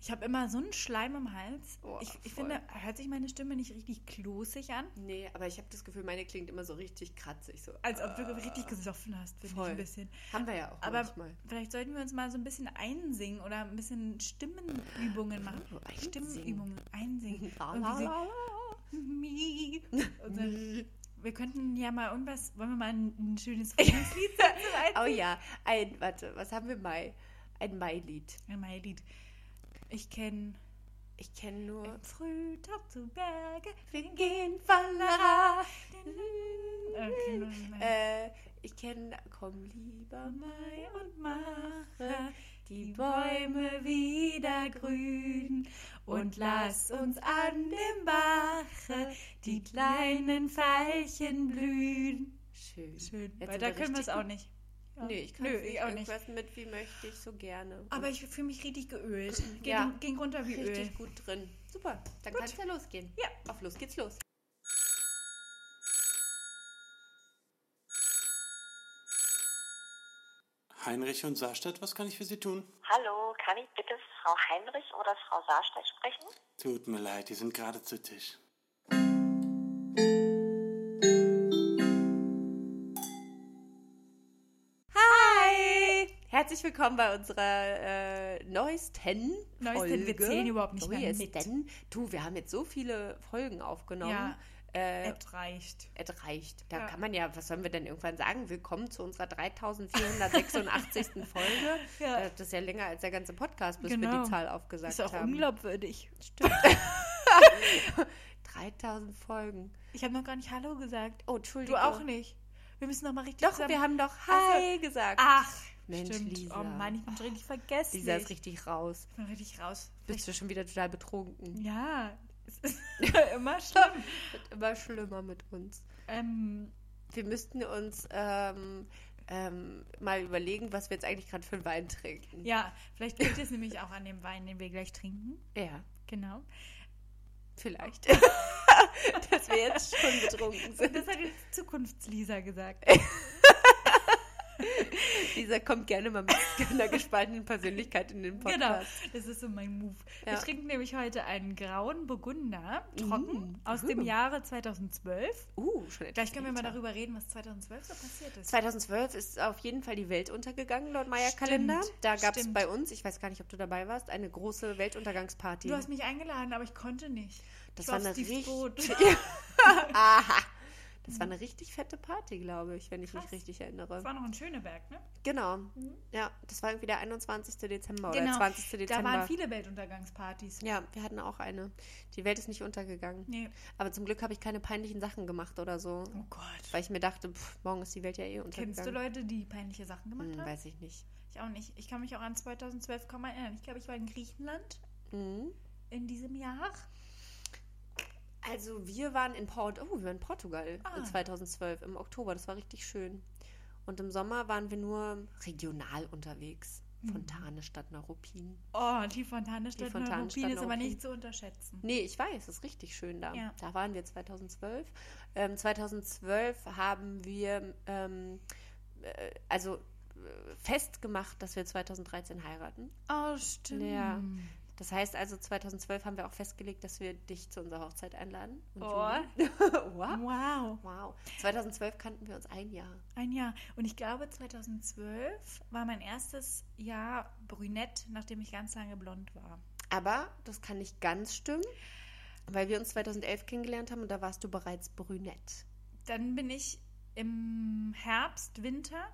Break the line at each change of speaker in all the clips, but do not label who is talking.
Ich habe immer so einen Schleim im Hals.
Oh,
ich ich finde, hört sich meine Stimme nicht richtig klosig an?
Nee, aber ich habe das Gefühl, meine klingt immer so richtig kratzig. So.
Als ob du richtig gesoffen hast, finde ich ein bisschen.
Haben wir ja auch
Aber
manchmal.
vielleicht sollten wir uns mal so ein bisschen einsingen oder ein bisschen Stimmenübungen machen.
Oh, einsingen.
Stimmenübungen, einsingen. Mi. Wir könnten ja mal irgendwas, wollen wir mal ein, ein schönes Frühlingslied?
Oh ja, ein, warte, was haben wir Mai? Ein Mai-Lied.
Ein Mai-Lied. Ich kenne
Ich kenne nur.
Frühtag zu Berge,
Wir gehen Fallera.
Okay, nein.
Äh, ich kenne, komm lieber
Mai und mache
die
Bäume wieder grün und lass uns an dem Bache die kleinen Veilchen blühen.
Schön.
Schön.
Jetzt sind wir
können wir es auch nicht. Ja.
Nee, ich kann
Nö,
nicht
ich auch nicht.
irgendwas mit, wie möchte ich so gerne.
Aber ich fühle mich richtig geölt. Ging,
Ja.
ging runter wie Öl.
richtig gut drin. Super, dann kann es ja losgehen.
Ja.
Auf los geht's los.
Heinrich und Saarstadt, was kann ich für Sie tun?
Hallo, kann ich bitte Frau Heinrich oder Frau Saarstedt sprechen?
Tut mir leid, die sind gerade zu Tisch.
Herzlich willkommen bei unserer äh, neuesten
Neuesten,
Folge.
wir zählen überhaupt nicht mehr mit.
Du, wir haben jetzt so viele Folgen aufgenommen.
Ja.
Äh,
Es reicht.
es reicht. Da
Ja.
kann man ja, was sollen wir denn irgendwann sagen? Willkommen zu unserer 3486. Folge.
Ja.
Äh, Das ist ja länger als der ganze Podcast, bis wir
Genau.
die Zahl aufgesagt
Ist auch
haben.
unglaubwürdig.
3000 Folgen.
Ich habe noch gar nicht Hallo gesagt.
Oh,
Du
Entschuldigung.
auch nicht. Wir müssen noch mal richtig
Doch,
zusammen-
wir haben doch
Ach so.
Hi gesagt.
Ach,
Mensch,
stimmt.
Lisa.
Oh Mann, ich bin schon richtig vergessen.
Lisa ist richtig raus.
Ich bin richtig raus.
Bist du schon wieder total betrunken?
Ja, es ist immer schlimm.
Wird immer schlimmer mit uns.
ähm,
Wir müssten uns ähm, ähm, mal überlegen, was wir jetzt eigentlich gerade für einen Wein trinken.
ja, vielleicht liegt es nämlich auch an dem Wein, den wir gleich trinken.
Ja,
Genau.
vielleicht. Dass wir jetzt schon betrunken
Und
sind.
das hat jetzt Zukunftslisa gesagt.
Lisa kommt gerne mal mit einer gespaltenen Persönlichkeit in den
Genau,
Podcast.
das ist so mein Move. Wir
Ja.
trinken nämlich heute einen grauen Burgunder, trocken,
Mm,
aus
uh.
dem Jahre 2012.
Uh, schon
Gleich können wir mal darüber reden, was 2012 so passiert ist.
2012 ist auf jeden Fall die Welt untergegangen, laut Maya-Kalender. Da gab es bei uns, ich weiß gar nicht, ob du dabei warst, eine große Weltuntergangsparty.
Du hast mich eingeladen, aber ich konnte nicht.
Das
ich
war
auf
eine richtig-. Aha. Das war eine richtig fette Party, glaube ich, wenn ich mich
Krass.
richtig erinnere.
Das war noch in Schöneberg, ne?
Genau. Ja, das war irgendwie der 21. Dezember oder
Genau.
20.
Da
Dezember.
waren viele Weltuntergangspartys.
ja, wir hatten auch eine. Die Welt ist nicht untergegangen.
Nee.
Aber zum Glück habe ich keine peinlichen Sachen gemacht oder so.
Oh Gott.
Weil ich mir dachte, pff, morgen ist die Welt ja eh untergegangen.
Kennst du Leute, die peinliche Sachen gemacht
Hm,
haben?
weiß ich nicht.
Ich auch nicht. Ich kann mich auch an 2012 kaum erinnern. Ich glaube, ich war in Griechenland
Mhm.
in diesem Jahr.
Also wir waren in Port oh, wir waren in Portugal
Ah.
in 2012 im Oktober. Das war richtig schön. Und im Sommer waren wir nur regional unterwegs.
Mhm.
Fontane statt Neuruppin.
Oh, die Fontane statt Neuruppin ist aber nicht zu unterschätzen.
Nee, ich weiß, es ist richtig schön da.
Ja.
Da waren wir 2012. Ähm, 2012 haben wir ähm, äh, also äh, festgemacht, dass wir 2013 heiraten.
Oh, stimmt.
Ja. Das heißt also, 2012 haben wir auch festgelegt, dass wir dich zu unserer Hochzeit einladen.
Oh.
Wow.
wow.
2012 kannten wir uns ein Jahr.
Ein Jahr. Und ich glaube, 2012 war mein erstes Jahr brünett, nachdem ich ganz lange blond war.
Aber das kann nicht ganz stimmen, weil wir uns 2011 kennengelernt haben und da warst du bereits brünett.
Dann bin ich im Herbst, Winter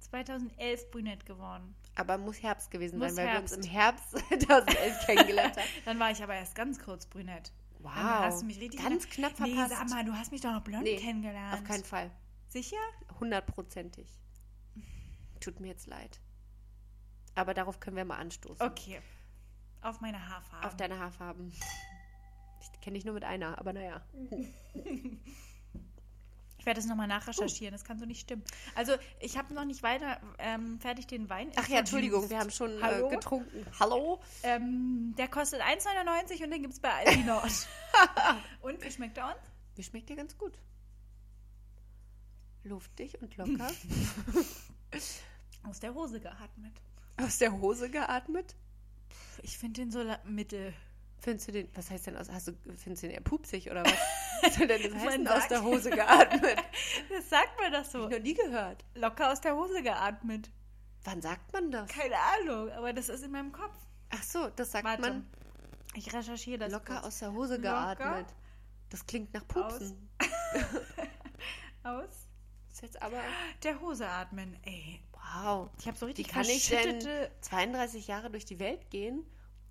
2011 brünett geworden.
Aber muss Herbst gewesen
Muss
sein, weil
Herbst.
wir uns im Herbst 2011 kennengelernt haben.
Dann war ich aber erst ganz kurz brünett.
Wow.
Dann hast du mich richtig
Ganz knapp
Nee,
verpasst.
sag mal, du hast mich doch noch blond
Nee,
kennengelernt.
Auf keinen Fall.
Sicher?
Hundertprozentig. Tut mir jetzt leid. Aber darauf können wir mal anstoßen.
Okay. Auf meine Haarfarbe.
Auf deine Haarfarben. Ich kenne dich nur mit einer, aber naja.
ich werde das nochmal nachrecherchieren, das kann so nicht stimmen. Also, ich habe noch nicht weiter ähm, fertig den Wein.
Ach ja, Entschuldigung, wir haben schon
Hallo?
äh, getrunken. Hallo?
Ähm, der kostet 1,99 und den gibt es bei Aldi Nord. und wie schmeckt er uns?
Mir schmeckt der ganz gut. Luftig und locker.
Aus der Hose geatmet.
Aus der Hose geatmet.
Ich finde den so mittel.
Findest du den, was heißt denn aus, hast du, findest du den eher pupsig oder was? Was soll denn das heißen, aus
sagt-
der Hose geatmet?
Das sagt man doch so.
Hab ich noch nie gehört.
Locker aus der Hose geatmet.
Wann sagt man das?
Keine Ahnung, aber das ist in meinem Kopf.
Ach so, das sagt
Warte.
man
Ich recherchiere das.
locker
kurz.
aus der Hose
Locker
geatmet. Das klingt nach Pupsen.
aus
Ist jetzt aber,
der Hose atmen. Ey,
wow.
ich habe so
Wie
richtig
kann ich denn
verschüttete...
32 Jahre durch die Welt gehen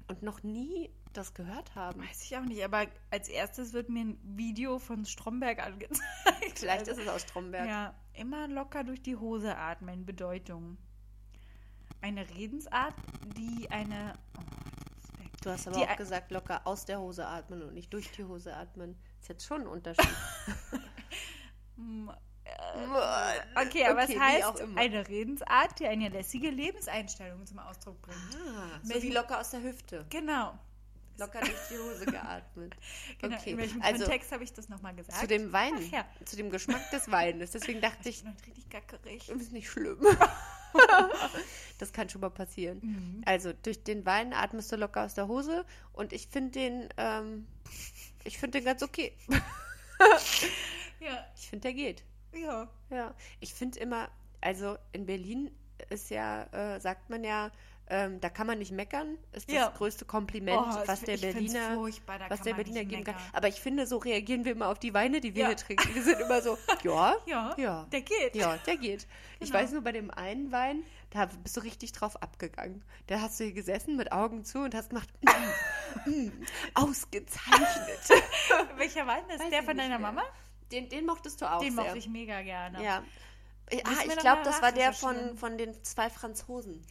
und noch nie das gehört haben?
Weiß ich auch nicht, aber als erstes wird mir ein Video von Stromberg angezeigt.
Vielleicht ist es aus Stromberg.
Ja, immer locker durch die Hose atmen. Bedeutung. Eine Redensart, die eine... Oh.
Du hast aber
Die
auch gesagt, locker aus der Hose atmen und nicht durch die Hose atmen. Ist jetzt schon ein Unterschied.
Okay, aber
Okay,
es heißt
auch immer.
eine Redensart, die eine lässige Lebenseinstellung zum Ausdruck bringt.
Ah, so wie locker aus der Hüfte.
Genau.
Locker durch die Hose geatmet.
genau.
Okay,
In welchem
also
Kontext habe ich das nochmal gesagt?
zu dem Wein,
ja.
zu dem Geschmack des Weines. Deswegen dachte
Ich
ich,
richtig gackerig.
ist nicht schlimm. das kann schon mal passieren.
Mhm.
Also durch den Wein atmest du locker aus der Hose und ich finde den, ähm, ich finde den ganz okay.
Ja,
Ich finde, der geht.
ja.
Ja, ich finde immer, also in Berlin ist ja, äh, sagt man ja, ähm, da kann man nicht meckern, ist das
Ja.
größte Kompliment,
Oh,
was
ich
der Berliner, was
kann
der Berliner geben kann.
meckern.
Aber ich finde, so reagieren wir immer auf die Weine, die wir
Ja.
hier trinken. Wir sind immer so, ja,
Ja,
ja,
der geht.
ja, der geht. Ich
Genau.
weiß nur, bei dem einen Wein, da bist du richtig drauf abgegangen. Da hast du hier gesessen mit Augen zu und hast gemacht, mm, mm, ausgezeichnet.
Welcher Wein ist
Weiß
der
ich
von deiner
mehr.
Mama?
Den, den mochtest du auch
Den
sehr.
mochte ich mega gerne.
Ja. Ah,
Müssen wir
ich glaube, das war der von, von den zwei Franzosen.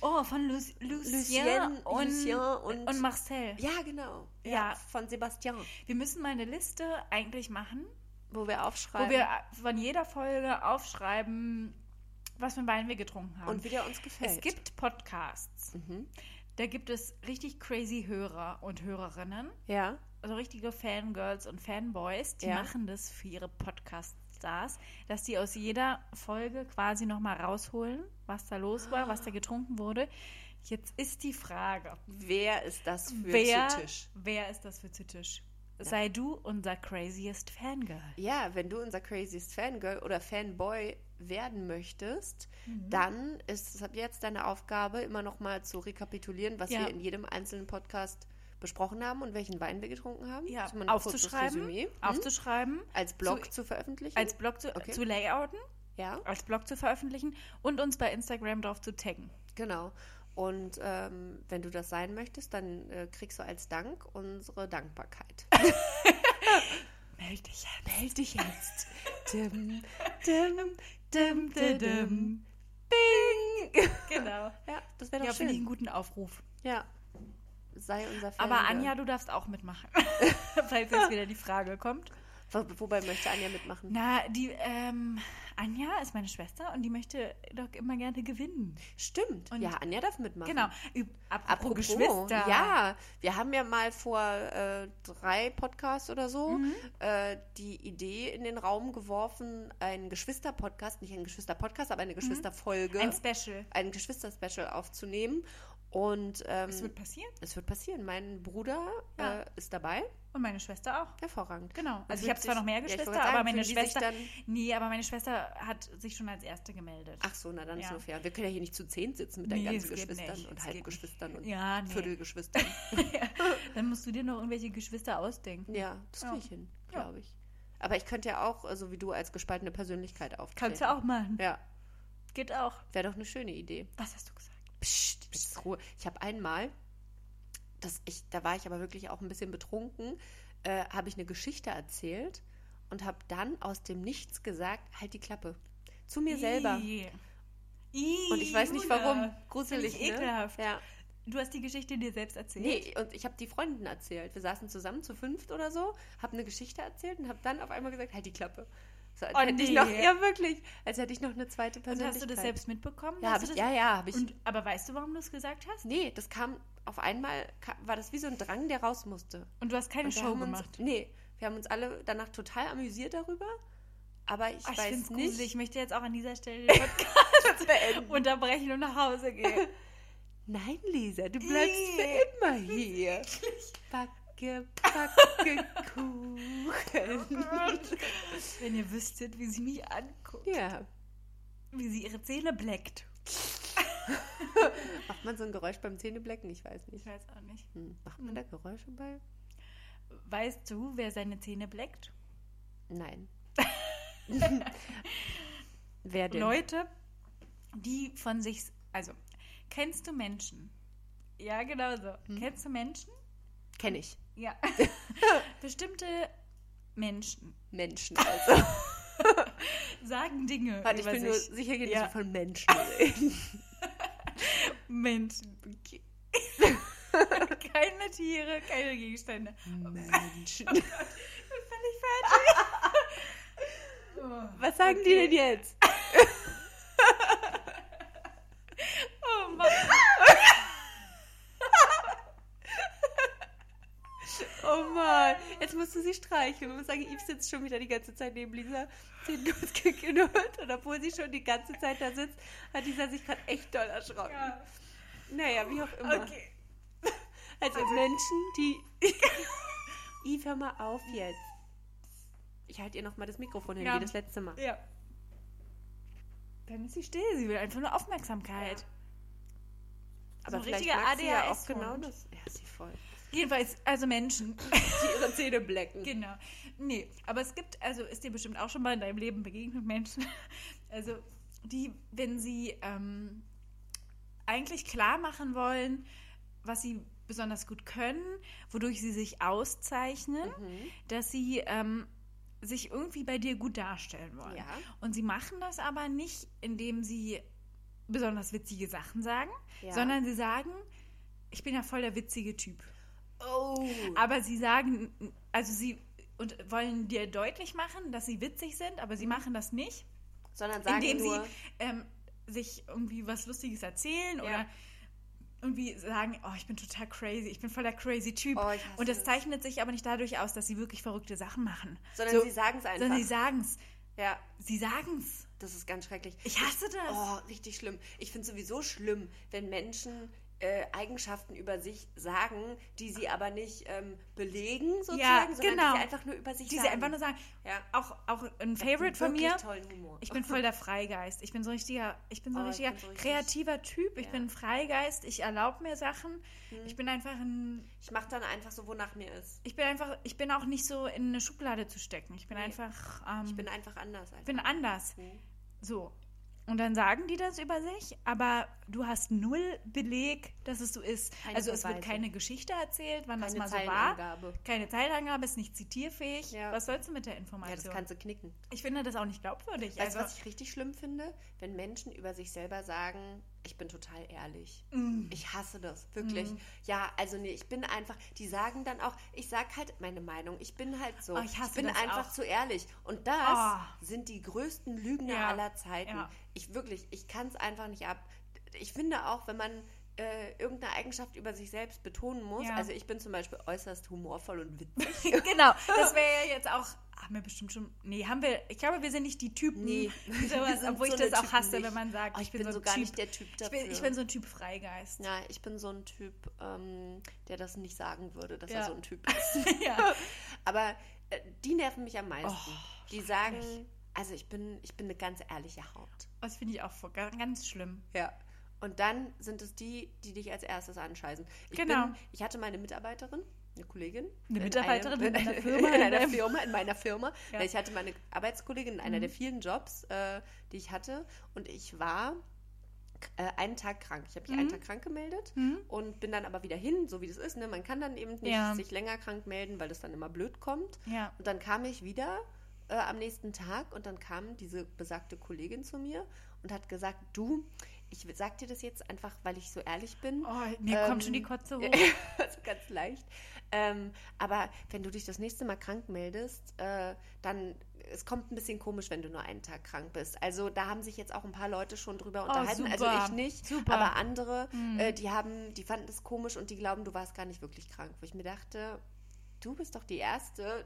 Oh, von Lu Lucien,
Lucien,
und,
Lucien und-
und Marcel.
Ja, genau.
Ja.
Von Sebastian.
Wir müssen mal eine Liste eigentlich machen,
Wo wir aufschreiben.
wo wir von jeder Folge aufschreiben, was für Wein wir getrunken haben.
und wie der uns gefällt.
es gibt Podcasts.
Mhm.
Da gibt es richtig crazy Hörer und Hörerinnen,
Ja.
also richtige Fangirls und Fanboys, die
Ja.
machen das für ihre Podcast-Stars, dass die aus jeder Folge quasi nochmal rausholen, was da los war, was da getrunken wurde. Jetzt ist die Frage,
Wer ist das für
wer,
zu Tisch?
wer ist das für zu Tisch? Sei du unser craziest Fangirl.
Ja, wenn du unser craziest Fangirl oder Fanboy werden möchtest,
Mhm.
dann ist es ab jetzt deine Aufgabe, immer noch mal zu rekapitulieren, was
Ja.
wir in jedem einzelnen Podcast besprochen haben und welchen Wein wir getrunken haben.
Ja,
Also
aufzuschreiben.
Hm?
aufzuschreiben,
Als Blog
zu-
zu, veröffentlichen.
als Blog zu,
Okay.
zu layouten,
ja,
als Blog zu veröffentlichen und uns bei Instagram drauf zu taggen.
genau. Und ähm, wenn du das sein möchtest, dann äh, kriegst du als Dank unsere Dankbarkeit.
Meld dich jetzt.
Meld dich jetzt. dim, dim, dim, dim, dim.
Bing! Genau.
Ja, das wäre doch
Ja, finde ich einen
schön.
guten Aufruf.
Ja. Sei unser Fangirl.
Aber Anja, du darfst auch mitmachen. Falls jetzt wieder die Frage kommt.
Wo, wobei möchte Anja mitmachen?
Na, die, ähm, Anja ist meine Schwester und die möchte doch immer gerne gewinnen.
Stimmt.
Und-
ja, Anja darf mitmachen.
Genau. Üb- Apropos,
Apropos,
Geschwister.
ja, wir haben ja mal vor äh, drei Podcasts oder so
Mhm.
äh, die Idee in den Raum geworfen, einen Geschwister-Podcast, nicht einen Geschwister-Podcast, aber eine Geschwisterfolge,
Mhm. Ein Special.
ein Geschwister-Special aufzunehmen. Und ähm,
Es wird passieren.
es wird passieren. Mein Bruder
Ja.
äh, ist dabei.
Und meine Schwester auch.
Hervorragend.
Genau.
Und
Also ich habe zwar noch mehr
ja,
Geschwister,
gerade sagen,
aber meine Schwester. Nee, aber meine Schwester hat sich schon als erste gemeldet.
ach so, na dann ist
Ja.
nur fair. Wir können ja hier nicht zu zehn sitzen mit deinen
Nee,
ganzen
es geht
Geschwistern
nicht.
und
Es
Halbgeschwistern und
Ja, nee.
Viertelgeschwistern.
Dann musst du dir noch irgendwelche Geschwister ausdenken.
Ja, das
Ja.
kriege ich hin,
Ja.
glaube ich. Aber ich könnte ja auch, äh, so wie du, als gespaltene Persönlichkeit auftreten.
Kannst du auch machen.
Ja,
Geht auch.
wäre doch eine schöne Idee.
Was hast du gesagt?
Psst, psst, Ruhe. Ich habe einmal, das ich, da war ich aber wirklich auch ein bisschen betrunken, äh, habe ich eine Geschichte erzählt und habe dann aus dem Nichts gesagt, halt die Klappe. Zu mir selber.
Ih. Ih,
Und ich weiß nicht
Juna.
warum. Gruselig, ne?
ekelhaft.
Ja.
Du hast die Geschichte dir selbst erzählt?
Nee, und ich habe die Freunden erzählt. Wir saßen zusammen zu fünft oder so, habe eine Geschichte erzählt und habe dann auf einmal gesagt, halt die Klappe. So, als
Oh,
hätte ich
nee.
noch, ja wirklich, als hätte ich noch eine zweite
Und
Persönlichkeit.
hast du das selbst mitbekommen?
Ja, ich,
das-
ja, ja, habe ich.
Und, aber weißt du, warum du es gesagt hast?
nee, das kam auf einmal, war das wie so ein Drang, der raus musste.
Und du hast keine
Und
Show
uns,
gemacht.
Nee, wir haben uns alle danach total amüsiert darüber, aber ich
Ach, ich
weiß nicht.
gruselig. Ich möchte jetzt auch an dieser Stelle den Podcast
beenden.
unterbrechen und nach Hause gehen.
Nein, Lisa, du bleibst für immer hier. Backe, backe Kuchen.
Wenn ihr wüsstet, wie sie mich anguckt.
Ja.
Wie sie ihre Zähne bleckt.
Macht man so ein Geräusch beim Zähneblecken? Ich weiß
Ich
nicht.
weiß auch nicht.
Hm. Macht man da Geräusche bei?
Weißt du, wer seine Zähne bleckt?
Nein. Wer denn?
Leute, die von sich. Also, kennst du Menschen? Ja, genau so.
Hm.
Kennst du Menschen?
Kenne ich.
Ja. Bestimmte Menschen
Menschen also.
sagen Dinge
Warte, ich bin nur
sich.
sicher, dass
Ja.
von Menschen reden.
Menschen. keine Tiere, keine Gegenstände.
Menschen.
Ich bin völlig fertig. Oh,
Was sagen die denn jetzt?
oh Mann.
Oh Mann, jetzt musst du sie streicheln. Muss sagen, Yves sitzt schon wieder die ganze Zeit neben Lisa. Sie hat kurz geknurrt. Und obwohl sie schon die ganze Zeit da sitzt, hat Lisa sich gerade echt doll erschrocken.
Ja.
Naja, wie auch immer.
Okay.
Also Menschen, die... Yves, hör mal auf jetzt. Ich halte ihr nochmal das Mikrofon hin,
Ja.
wie das letzte Mal.
Ja. Dann ist sie still. Sie will einfach nur Aufmerksamkeit.
Aber
ein
vielleicht sie ja auch genau das. Ja, sie voll.
Jedenfalls, also Menschen.
Die ihre Zähne blecken.
genau. Nee, aber es gibt, also ist dir bestimmt auch schon mal in deinem Leben begegnet Menschen, also die, wenn sie ähm, eigentlich klar machen wollen, was sie besonders gut können, wodurch sie sich auszeichnen,
Mhm.
dass sie ähm, sich irgendwie bei dir gut darstellen wollen.
Ja.
Und sie machen das aber nicht, indem sie besonders witzige Sachen sagen,
Ja.
sondern sie sagen, ich bin ja voll der witzige Typ.
Oh.
Aber sie sagen, also sie und wollen dir deutlich machen, dass sie witzig sind, aber sie machen das nicht,
Sondern sagen
indem
nur...
sie ähm, sich irgendwie was Lustiges erzählen
Ja.
oder irgendwie sagen, oh, ich bin total crazy, ich bin voll der crazy Typ.
Oh,
und das,
das.
zeichnet sich aber nicht dadurch aus, dass sie wirklich verrückte Sachen machen.
Sondern sie sagen's einfach.
Sondern sie sagen es.
ja,
Sie sagen es.
das ist ganz schrecklich.
Ich hasse das.
Oh, richtig schlimm. Ich finde sowieso schlimm, wenn Menschen äh, Eigenschaften über sich sagen, die sie aber nicht ähm, belegen, sozusagen,
Ja,
sondern
genau.
die sie einfach nur über sich
Die
sagen.
sie einfach nur sagen.
Ja.
Auch, auch ein Favorite von mir.
tollen Humor.
Ich bin voll der Freigeist. Ich bin so ein richtiger, ich bin so
Oh, ich
richtiger
bin so richtig-
kreativer Typ. Ich
Ja.
bin ein Freigeist. Ich erlaube mir Sachen. Ich bin einfach ein,
Ich mache dann einfach so, wonach mir ist.
ich bin einfach, ich bin auch nicht so in eine Schublade zu stecken. Ich bin
Nee.
einfach, ähm,
Ich bin einfach anders. Einfach.
bin anders.
Mhm.
So. Und dann sagen die das über sich, aber du hast null Beleg, dass es so ist.
Keine
also es wird
Beweise.
keine Geschichte erzählt, wann das
Keine
mal so war.
Zeilenangabe.
Keine Zeilangabe, ist nicht zitierfähig.
Ja.
Was sollst du mit der
Ja,
Information?
das kannst du knicken.
ich finde das auch nicht glaubwürdig.
Weißt du,
also,
was ich richtig schlimm finde? Wenn Menschen über sich selber sagen, ich bin total ehrlich.
Mm.
Ich hasse das, wirklich. Ja, also nee, ich bin einfach, die sagen dann auch, ich sag halt meine Meinung, ich bin halt so.
Oh, ich hasse
bin
das
einfach
auch.
zu ehrlich. Und das
Oh.
sind die größten Lügner
Ja,
aller Zeiten.
ja.
Ich wirklich, ich kann es einfach nicht ab. Ich finde auch, wenn man äh, irgendeine Eigenschaft über sich selbst betonen muss,
Ja.
also ich bin zum Beispiel äußerst humorvoll und witzig.
genau, das wäre ja jetzt auch. Haben wir bestimmt schon. Nee, haben wir. Ich glaube, wir sind nicht die Typen.
Nee,
sowas, obwohl
so
ich das auch
Typen
hasse,
nicht.
wenn man sagt,
Oh,
ich, bin so
so gar
typ,
nicht der Typ
Ich
dafür.
bin, ich bin so ein Typ Freigeist.
Ja, ich bin so ein Typ, ähm, der das nicht sagen würde, dass
Ja.
er so ein Typ ist.
ja.
Aber äh, die nerven mich am meisten.
Oh,
die sagen, also ich bin, ich bin eine ganz ehrliche Haut.
Das finde ich auch voll- ganz schlimm.
Ja. Und dann sind es die, die dich als erstes anscheißen. Ich
Genau.
Bin, ich hatte meine Mitarbeiterin, eine Kollegin.
Eine
in
Mitarbeiterin
einem-
in einer Firma,
In
in
einer Firma, in meiner Firma.
Ja. Mhm.
Ich hatte meine Arbeitskollegin in einer der vielen Jobs, äh, die ich hatte. Und ich war äh, einen Tag krank. Ich habe mich einen
Mhm.
Tag krank gemeldet und bin dann aber wieder hin, so wie das ist. Ne? Man kann dann eben nicht
Ja.
sich länger krank melden, weil das dann immer blöd kommt.
Ja.
Und dann kam ich wieder äh, am nächsten Tag und dann kam diese besagte Kollegin zu mir und hat gesagt, du, ich sag dir das jetzt einfach, weil ich so ehrlich bin.
Oh, mir
Ähm,
kommt schon die Kotze hoch.
also ganz leicht. Ähm, aber wenn du dich das nächste Mal krank meldest, äh, dann es kommt ein bisschen komisch, wenn du nur einen Tag krank bist. Also da haben sich jetzt auch ein paar Leute schon drüber unterhalten. Also
Oh, super.
ich nicht,
Super.
aber andere, äh, die haben, die fanden es komisch und die glauben, du warst gar nicht wirklich krank. Wo ich mir dachte, du bist doch die Erste,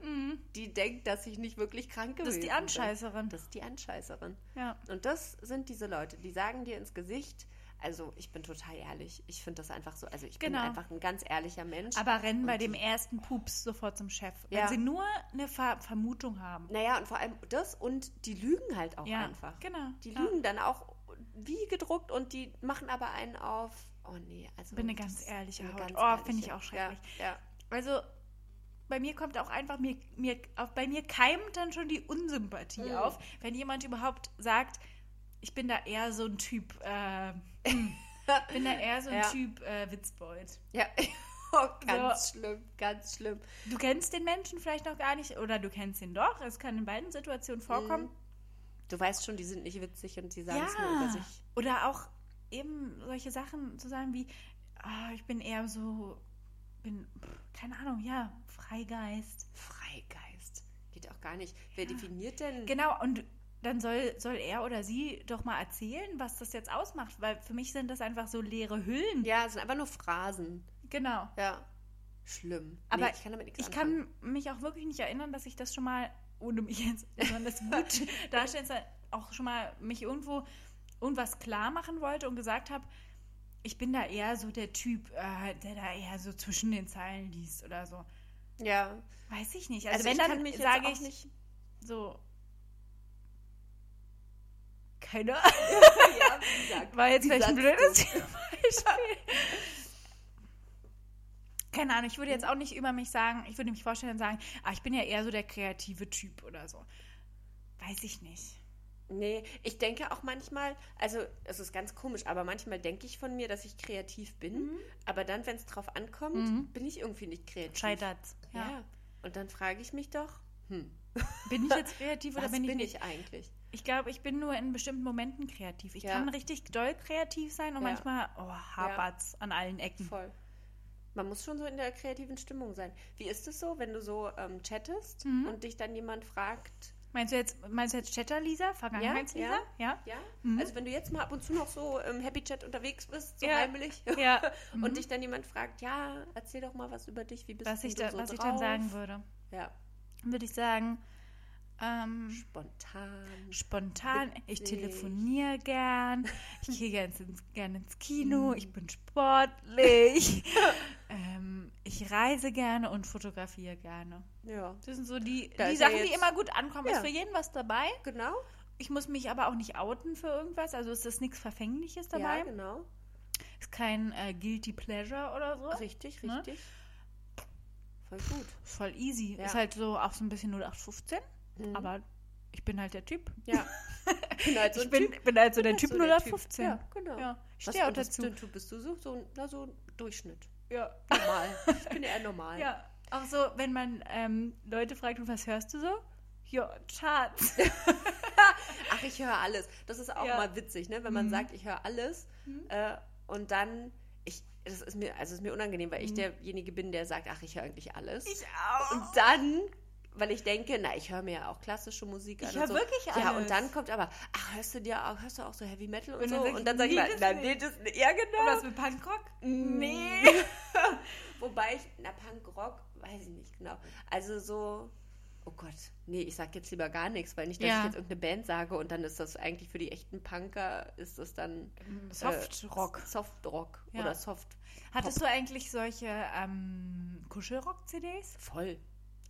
die denkt, dass ich nicht wirklich krank gewesen
Das ist die
bin.
Anscheißerin.
Das ist die Anscheißerin.
Ja.
Und das sind diese Leute, die sagen dir ins Gesicht, Also ich bin total ehrlich. Ich finde das einfach so. Also ich
Genau.
bin einfach ein ganz ehrlicher Mensch.
Aber rennen bei dem ersten Pups sofort zum Chef. Wenn
Ja.
sie nur eine Ver Vermutung haben.
Naja, und vor allem das und die lügen halt auch
Ja,
einfach.
genau,
Die
ja.
lügen dann auch wie gedruckt und die machen aber einen auf. Oh nee, also.
Bin eine ganz ehrliche Haut.
ganz
Oh, finde ich auch schrecklich.
Ja, ja.
Also bei mir kommt auch einfach, mir, mir, auf, bei mir keimt dann schon die Unsympathie
Mhm.
auf, wenn jemand überhaupt sagt, ich bin da eher so ein Typ, äh, hm, bin da eher so ein
Ja.
Typ äh, Witzbold.
Ja. Oh, ganz schlimm, ganz schlimm.
Du kennst den Menschen vielleicht noch gar nicht oder du kennst ihn doch. Es kann in beiden Situationen vorkommen.
Du weißt schon, die sind nicht witzig und sie sagen es nur über sich.
Oder auch eben solche Sachen zu sagen wie, ah, ich bin eher so, bin, keine Ahnung, ja, Freigeist.
Freigeist. Geht auch gar nicht. Wer definiert denn?
Genau, und dann soll, soll er oder sie doch mal erzählen, was das jetzt ausmacht, weil für mich sind das einfach so leere Hüllen.
Ja, es sind einfach nur Phrasen.
Genau.
Ja. Schlimm.
Aber
nee, ich kann damit nichts
ich
anfangen.
kann mich auch wirklich nicht erinnern, dass ich das schon mal, ohne mich jetzt besonders gut darstellen auch schon mal mich irgendwo irgendwas klar machen wollte und gesagt habe, ich bin da eher so der Typ, äh, der da eher so zwischen den Zeilen liest oder so.
Ja.
Weiß ich nicht. Also,
Also,
wenn
ich
dann
mich
sage ich
nicht.
so. Keine
Ja, wie gesagt.
War jetzt
Wie
vielleicht ein blödes Beispiel. Keine Ahnung, ich würde jetzt auch nicht über mich sagen, ich würde mich vorstellen und sagen, ah, ich bin ja eher so der kreative Typ oder so. Weiß ich nicht.
Nee, ich denke auch manchmal, also es ist ganz komisch, aber manchmal denke ich von mir, dass ich kreativ bin,
Mhm.
aber dann, wenn es drauf ankommt, bin ich irgendwie nicht kreativ.
Scheitert's.
Ja.
Ja.
Und dann frage ich mich doch, hm,
Bin ich jetzt kreativ oder bin ich
bin
nicht?
ich eigentlich?
Ich glaube, ich bin nur in bestimmten Momenten kreativ. Ich
Ja.
kann richtig doll kreativ sein und
Ja.
manchmal oh, hapert's an allen Ecken.
Voll. Man muss schon so in der kreativen Stimmung sein. Wie ist es so, wenn du so ähm, chattest
Mhm.
und dich dann jemand fragt,
Meinst du jetzt, meinst du jetzt Chatter-Lisa? Vergangenheits-Lisa? Ja.
ja?
Mhm.
Also wenn du jetzt mal ab und zu noch so im Happy Chat unterwegs bist, so
Ja.
heimlich,
Ja.
und
Mhm.
dich dann jemand fragt, ja, erzähl doch mal was über dich, wie bist
Was,
denn
ich,
du
da,
so
was ich
drauf?
dann sagen würde.
Ja,
Würde ich sagen, ähm,
spontan.
spontan, ich telefoniere gern, ich gehe gerne ins, gern ins Kino,
Mhm.
ich bin sportlich, ich reise gerne und fotografiere gerne.
Ja,
Das sind so die,
Da
die
ja
Sachen, die immer gut ankommen.
Ja.
Ist für jeden was dabei.
genau.
Ich muss mich aber auch nicht outen für irgendwas. Also ist das nichts Verfängliches dabei.
Ja, genau.
Ist kein äh, Guilty Pleasure oder so.
Richtig,
Ne?
richtig. Voll gut.
Voll easy.
Ja.
Ist halt so auch so ein bisschen 0815.
Mhm.
Aber ich bin halt der Typ.
Ja. Ich bin halt so
ich bin,
Typ.
bin halt so der
halt
Typ
so der Typ.
0815.
Ja, genau.
Ja. Ich stehe auch dazu.
ein Typ bist du so? So, na, so Durchschnitt.
Ja.
Normal. Ich bin eher normal.
ja. Auch so, wenn man ähm, Leute fragt, und was hörst du so? Ja, Charts.
Ach, ich höre alles. Das ist auch
Ja.
mal witzig, ne? wenn man
Mhm.
sagt, ich höre alles äh, und dann, ich, das ist mir, also ist mir unangenehm, weil ich derjenige bin, der sagt, ach, ich höre eigentlich alles.
Mhm. Ich auch.
und dann, weil ich denke, na, ich höre mir ja auch klassische Musik an.
Ich höre
so.
wirklich
Ja,
alles.
und dann kommt aber, ach, hörst du dir auch, hörst du auch so Heavy Metal und,
Und dann
so? und dann sag ich na, nee, das, ja, genau.
Und was mit Punkrock?
Mm.
Nee.
Wobei ich, na, Punkrock, weiß ich nicht genau. Also so, oh Gott, nee, ich sag jetzt lieber gar nichts, weil nicht, dass
Ja.
ich jetzt irgendeine Band sage und dann ist das eigentlich für die echten Punker, ist das dann
Softrock.
Äh, Softrock
Ja.
oder Soft.
Hattest du eigentlich solche ähm, Kuschelrock-CDs?
Voll.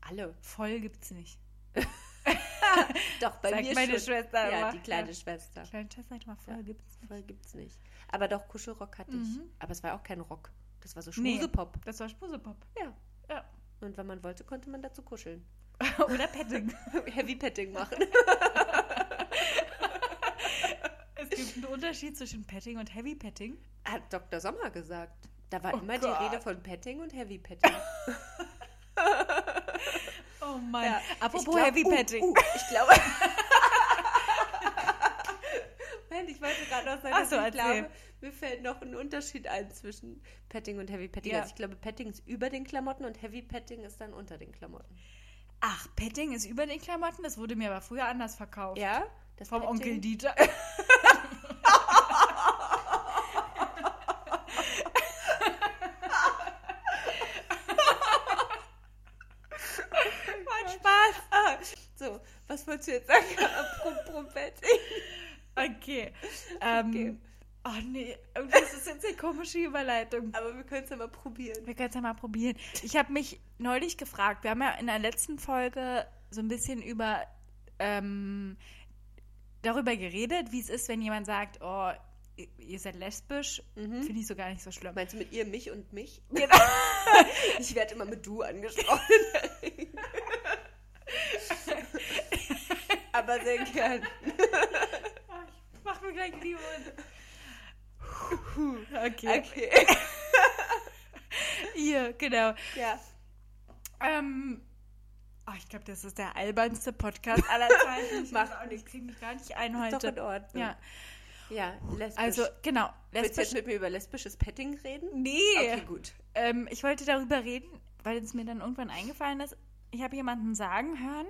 Alle.
Voll gibt's nicht.
Doch, bei
Sagt
mir
meine
schon.
Schwester
Ja,
immer.
die kleine
Ja.
Schwester.
Kleine Schwester sagt immer, voll
Ja.
gibt's nicht.
Voll gibt's nicht. Aber doch, Kuschelrock hatte
Mhm.
ich. Aber es war auch kein Rock. Das war so
Nee.
Schmusepop.
Das war Spusepop.
Ja.
Ja.
Und wenn man wollte, konnte man dazu kuscheln.
Oder Petting.
Heavy Petting machen.
es gibt einen Unterschied zwischen Petting und Heavy Petting.
Hat Dr. Sommer gesagt. Da war
Oh
immer
Gott.
die Rede von Petting und Heavy Petting.
Oh Mann.
Ja.
Apropos
glaub-
Heavy
uh,
Petting.
Uh, ich glaube. Moment, ich wollte gerade noch sagen,
Ach so,
ich
erzähl.
glaube, mir fällt noch ein Unterschied ein zwischen Petting und Heavy Petting.
Ja.
Also ich glaube, Petting ist über den Klamotten und Heavy Petting ist dann unter den Klamotten.
Ach, Petting ist über den Klamotten? Das wurde mir aber früher anders verkauft.
Ja? Das
Vom
Petting-
Onkel Dieter. Macht Spaß.
Ah, so, du jetzt sagen? Apropos Petting.
Okay. Ähm,
Okay.
Oh nee, Das ist jetzt eine komische Überleitung.
Aber wir können es ja mal probieren.
Wir können es ja mal probieren. Ich habe mich neulich gefragt, wir haben ja in der letzten Folge so ein bisschen über ähm, darüber geredet, wie es ist, wenn jemand sagt, oh, ihr- seid lesbisch. Finde ich so gar nicht so schlimm.
Meinst du mit ihr mich und mich?
Genau.
Ich werde immer mit du angesprochen. Aber sehr gern.
Ich mach mir gleich die Mund. Okay.
Okay.
Ihr, genau.
Ja.
Ähm, oh, ich glaube, das ist der albernste Podcast aller Zeiten. Ich
Macht
weiß auch
nichts.
nicht, krieg mich gar nicht ein
Ist doch
heute.
in Ordnung.
Ja,
Ja, lesbisch.
also genau.
Willst du jetzt
Lesbisch.
mit mir über lesbisches Petting reden?
Nee.
Okay, gut.
Ähm, ich wollte darüber reden, weil es mir dann irgendwann eingefallen ist. Ich habe jemanden sagen hören,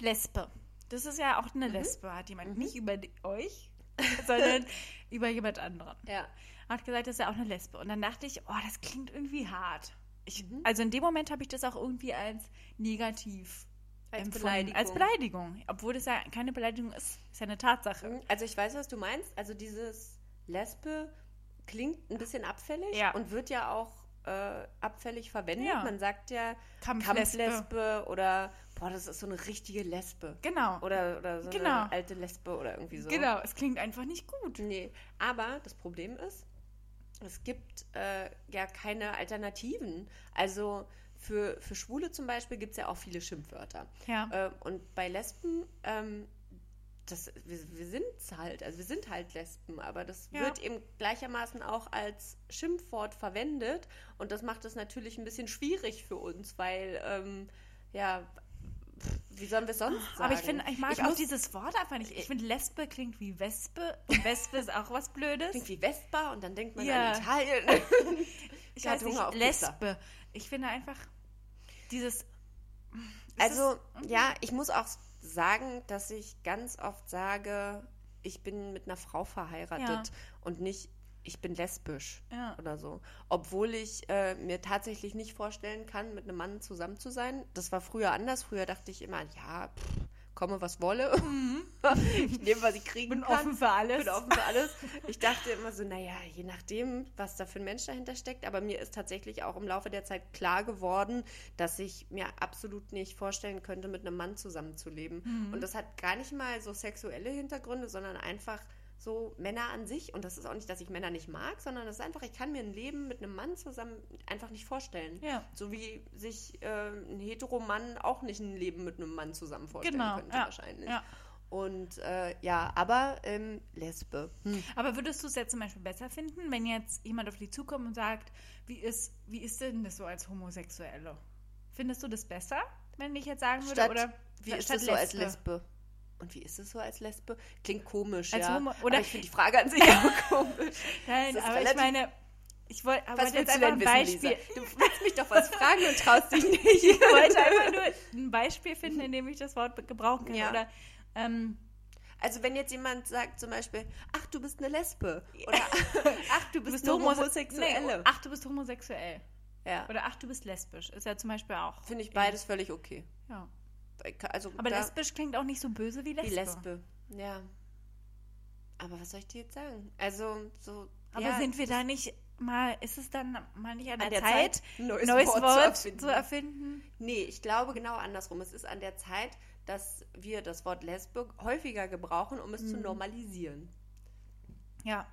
Lesbe. Das ist ja auch
Mhm.
eine Lesbe, hat jemand. Nicht über die, euch, sondern über jemand anderen.
Ja.
Hat gesagt, das ist ja auch eine Lesbe. Und dann dachte ich, oh, das klingt irgendwie hart. Ich,
Mhm.
Also in dem Moment habe ich das auch irgendwie als negativ
Als
empfunden.
Beleidigung.
Als Beleidigung. Obwohl das ja keine Beleidigung ist. Ist ja eine Tatsache.
Also ich weiß, was du meinst. Also dieses Lesbe klingt ein bisschen abfällig
Ja.
und wird ja auch äh, abfällig verwendet.
Ja.
Man sagt ja
Kampflesbe.
Kampflesbe oder boah, das ist so eine richtige Lesbe.
Genau.
Oder, oder so
Genau.
eine alte Lesbe oder irgendwie so.
Genau, es klingt einfach nicht gut.
Nee, aber das Problem ist, es gibt äh, ja keine Alternativen. Also für, für Schwule zum Beispiel gibt es ja auch viele Schimpfwörter.
Ja.
Äh, und bei Lesben, ähm, das, wir, wir sind halt, also wir sind halt Lesben, aber das
Ja.
wird eben gleichermaßen auch als Schimpfwort verwendet. Und das macht es natürlich ein bisschen schwierig für uns, weil, ähm, ja, wie sollen wir es sonst sagen?
Aber ich finde, ich mag
Ich
auch
muss-
dieses Wort einfach nicht. Ich finde, Lesbe klingt wie Wespe. Und Wespe ist auch was Blödes.
Klingt wie Vespa und dann denkt man
Ja.
an Italien.
Ich weiß
Hunger auf
nicht,
Pizza.
Lesbe. Ich finde einfach dieses.
Also, ja, ich muss auch sagen, dass ich ganz oft sage, ich bin mit einer Frau verheiratet
Ja.
und nicht, ich bin lesbisch
Ja.
oder so. Obwohl ich äh, mir tatsächlich nicht vorstellen kann, mit einem Mann zusammen zu sein. Das war früher anders. Früher dachte ich immer, ja, pff, komme was wolle. ich nehme, was ich kriegen
bin
kann.
offen für alles.
bin offen für alles. Ich dachte immer so, naja, je nachdem, was da für ein Mensch dahinter steckt. Aber mir ist tatsächlich auch im Laufe der Zeit klar geworden, dass ich mir absolut nicht vorstellen könnte, mit einem Mann zusammenzuleben.
Mhm.
Und das hat gar nicht mal so sexuelle Hintergründe, sondern einfach so Männer an sich. Und das ist auch nicht, dass ich Männer nicht mag, sondern das ist einfach, ich kann mir ein Leben mit einem Mann zusammen einfach nicht vorstellen.
Ja.
So wie sich äh, ein Heteromann auch nicht ein Leben mit einem Mann zusammen vorstellen
Genau,
könnte,
ja,
wahrscheinlich.
ja.
Und äh, ja, aber ähm, Lesbe. Hm.
Aber würdest du es jetzt zum Beispiel besser finden, wenn jetzt jemand auf dich zukommt und sagt, wie ist, wie ist denn das so als Homosexuelle? Findest du das besser, wenn ich jetzt sagen würde?
Statt,
oder
wie ist das so als Lesbe? Und wie ist es so als Lesbe? Klingt komisch,
Als
ja.
Homo-
aber
oder-
ich finde die Frage an sich auch komisch.
Nein, aber ich meine, ich wollte aber
Was
jetzt
du
einfach ein
wissen,
Beispiel.
Lisa? Du willst mich doch was fragen und traust dich nicht.
Ich wollte einfach nur ein Beispiel finden, in dem ich das Wort gebrauchen kann.
Ja.
Oder ähm,
Also wenn jetzt jemand sagt zum Beispiel, ach, du bist eine Lesbe. Oder ach, du bist, eine
homose-
Homosexuelle.
Nee, ach, du bist homosexuell.
ja.
Oder ach, du bist lesbisch. Ist ja zum Beispiel auch.
Finde ich beides völlig okay.
Ja.
Also
Aber
da-
lesbisch klingt auch nicht so böse wie Lesbe.
Wie Lesbe. Ja. Aber was soll ich dir jetzt sagen? Also, so.
Aber
ja,
sind wir da nicht mal, ist es dann mal nicht an der,
an der
Zeit,
Zeit, ein neues,
neues
Wort,
Wort,
zu erfinden?
zu erfinden?
Nee, ich glaube genau andersrum. Es ist an der Zeit, dass wir das Wort Lesbe häufiger gebrauchen, um es
Mhm.
zu normalisieren.
Ja.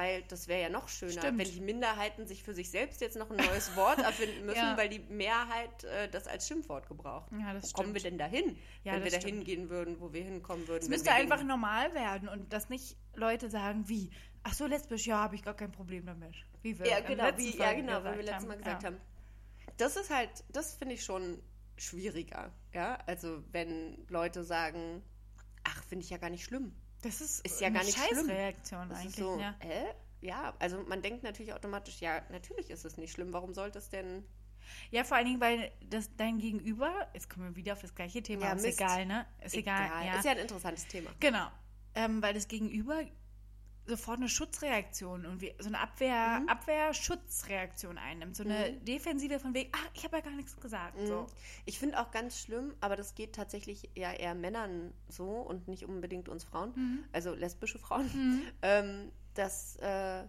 Weil das wäre ja noch schöner,
Stimmt.
wenn die Minderheiten sich für sich selbst jetzt noch ein neues Wort erfinden müssen,
Ja.
weil die Mehrheit äh, das als Schimpfwort gebraucht.
Ja, das
wo kommen wir
stimmt.
denn dahin,
Ja,
wenn wir
das
dahin gehen würden, wo wir hinkommen würden?
Es müsste einfach
gegen-
normal werden und dass nicht Leute sagen, wie, ach so, lesbisch, ja, habe ich gar kein Problem damit. Wie wir
Ja, genau, wie, ja, genau, wie wir letztes Mal gesagt haben. Das ist halt, das finde ich schon schwieriger. Ja, also wenn Leute sagen, ach, finde ich ja gar nicht schlimm.
Das ist,
Ist ja gar nicht schlimm.
Scheißreaktion
Das
eigentlich.
so,
ja.
hä? Ja, also man denkt natürlich automatisch, ja, natürlich ist es nicht schlimm. Warum sollte es denn?
ja, vor allen Dingen, weil das dein Gegenüber, jetzt kommen wir wieder auf das gleiche Thema,
Ja,
ist egal, ne? Ist egal. ja.
Ist ja ein interessantes Thema.
Genau. Ähm, weil das Gegenüber sofort eine Schutzreaktion und so eine Abwehr,
Mhm.
Abwehr-Schutzreaktion einnimmt. So eine Defensive von wegen, ah, ich habe ja gar nichts gesagt. So.
Ich finde auch ganz schlimm, aber das geht tatsächlich ja eher Männern so und nicht unbedingt uns Frauen,
Mhm.
also lesbische Frauen, ähm, dass äh,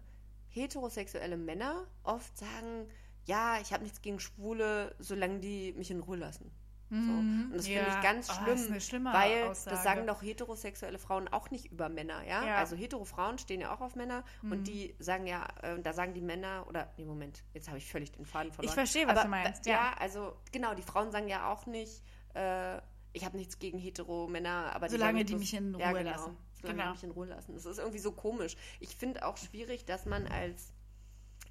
heterosexuelle Männer oft sagen, ja, ich habe nichts gegen Schwule, solange die mich in Ruhe lassen. So. Und das finde
Mhm. Ja.
ich ganz
Oh, das
schlimm,
eine schlimme
weil
Aussage.
das sagen doch heterosexuelle Frauen auch nicht über Männer, ja?
Ja. Mhm.
Also hetero Frauen stehen ja auch auf Männer und die sagen ja, äh, da sagen die Männer, oder, nee, Moment, jetzt habe ich völlig den Faden verloren.
Ich verstehe, was
Aber,
du meinst,
Ja.
ja.
also genau, die Frauen sagen ja auch nicht, äh, ich habe nichts gegen hetero Männer, aber die
Solange die
bloß-
mich in
ja,
Ruhe
genau,
lassen.
Solange
Genau.
die mich in Ruhe lassen. Das ist irgendwie so komisch. Ich finde auch schwierig, dass man als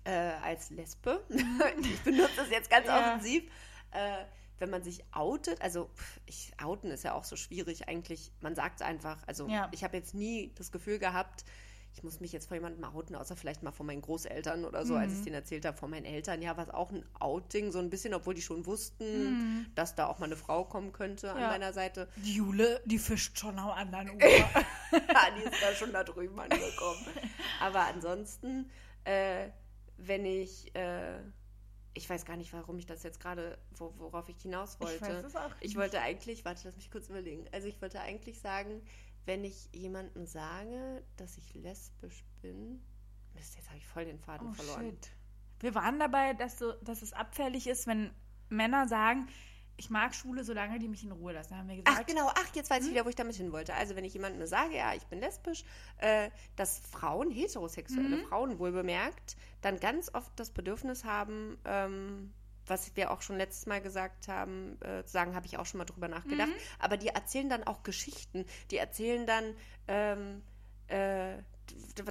äh, als Lesbe, ich benutze das jetzt ganz
Ja.
offensiv, äh, wenn man sich outet, also ich, outen ist ja auch so schwierig eigentlich, man sagt es einfach, also
Ja.
ich habe jetzt nie das Gefühl gehabt, ich muss mich jetzt vor jemandem outen, außer vielleicht mal vor meinen Großeltern oder so,
Mhm.
als ich denen erzählt habe, vor meinen Eltern, ja, war es auch ein Outing, so ein bisschen, obwohl die schon wussten,
Mhm.
dass da auch mal eine Frau kommen könnte an
Ja.
meiner Seite.
Die Jule, die fischt schon am anderen Ufer.
die ist da schon da drüben angekommen. Aber ansonsten, äh, wenn ich, äh, ich weiß gar nicht, warum ich das jetzt gerade, wo, worauf ich hinaus wollte.
weiß es auch
Ich wollte eigentlich, warte, lass mich kurz überlegen. Also ich wollte eigentlich sagen, wenn ich jemandem sage, dass ich lesbisch bin, Mist, jetzt habe ich voll den Faden
Oh,
verloren.
shit. Wir waren dabei, dass, so, dass es abfällig ist, wenn Männer sagen, ich mag Schwule, solange die mich in Ruhe lassen. Haben wir gesagt,
Ach genau, ach, jetzt
Hm?
weiß ich wieder, wo ich damit hin wollte. Also wenn ich jemandem sage, ja, ich bin lesbisch, äh, dass Frauen, heterosexuelle
Mhm.
Frauen wohl bemerkt, dann ganz oft das Bedürfnis haben, ähm, was wir auch schon letztes Mal gesagt haben, äh, zu sagen, habe ich auch schon mal drüber nachgedacht.
Mhm.
Aber die erzählen dann auch Geschichten. Die erzählen dann, ähm, äh,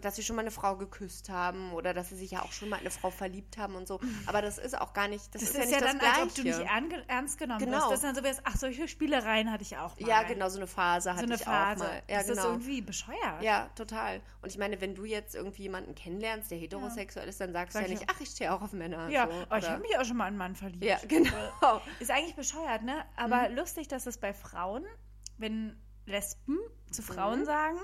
dass sie schon mal eine Frau geküsst haben oder dass sie sich ja auch schon mal in eine Frau verliebt haben und so. Aber das ist auch gar nicht, das,
das
ist,
ist,
ja nicht
ja dann,
Gleiche.
als ob du nicht ernst, genommen
Genau.
wirst. Das ist dann so, wie, ach, solche Spielereien hatte ich auch mal.
ja, genau, so eine Phase hatte
So eine
ich
Phase.
auch mal. Ja,
das
genau.
ist irgendwie bescheuert.
Ja, total. Und ich meine, wenn du jetzt irgendwie jemanden kennenlernst, der heterosexuell ist, dann sagst
Sag
du ja
ich
nicht, ach, ich stehe auch auf Männer.
Ja,
so,
aber ich habe mich auch schon mal in einen Mann verliebt.
Ja, genau.
Ist eigentlich bescheuert, ne? Aber lustig, dass es bei Frauen, wenn Lesben zu Frauen sagen,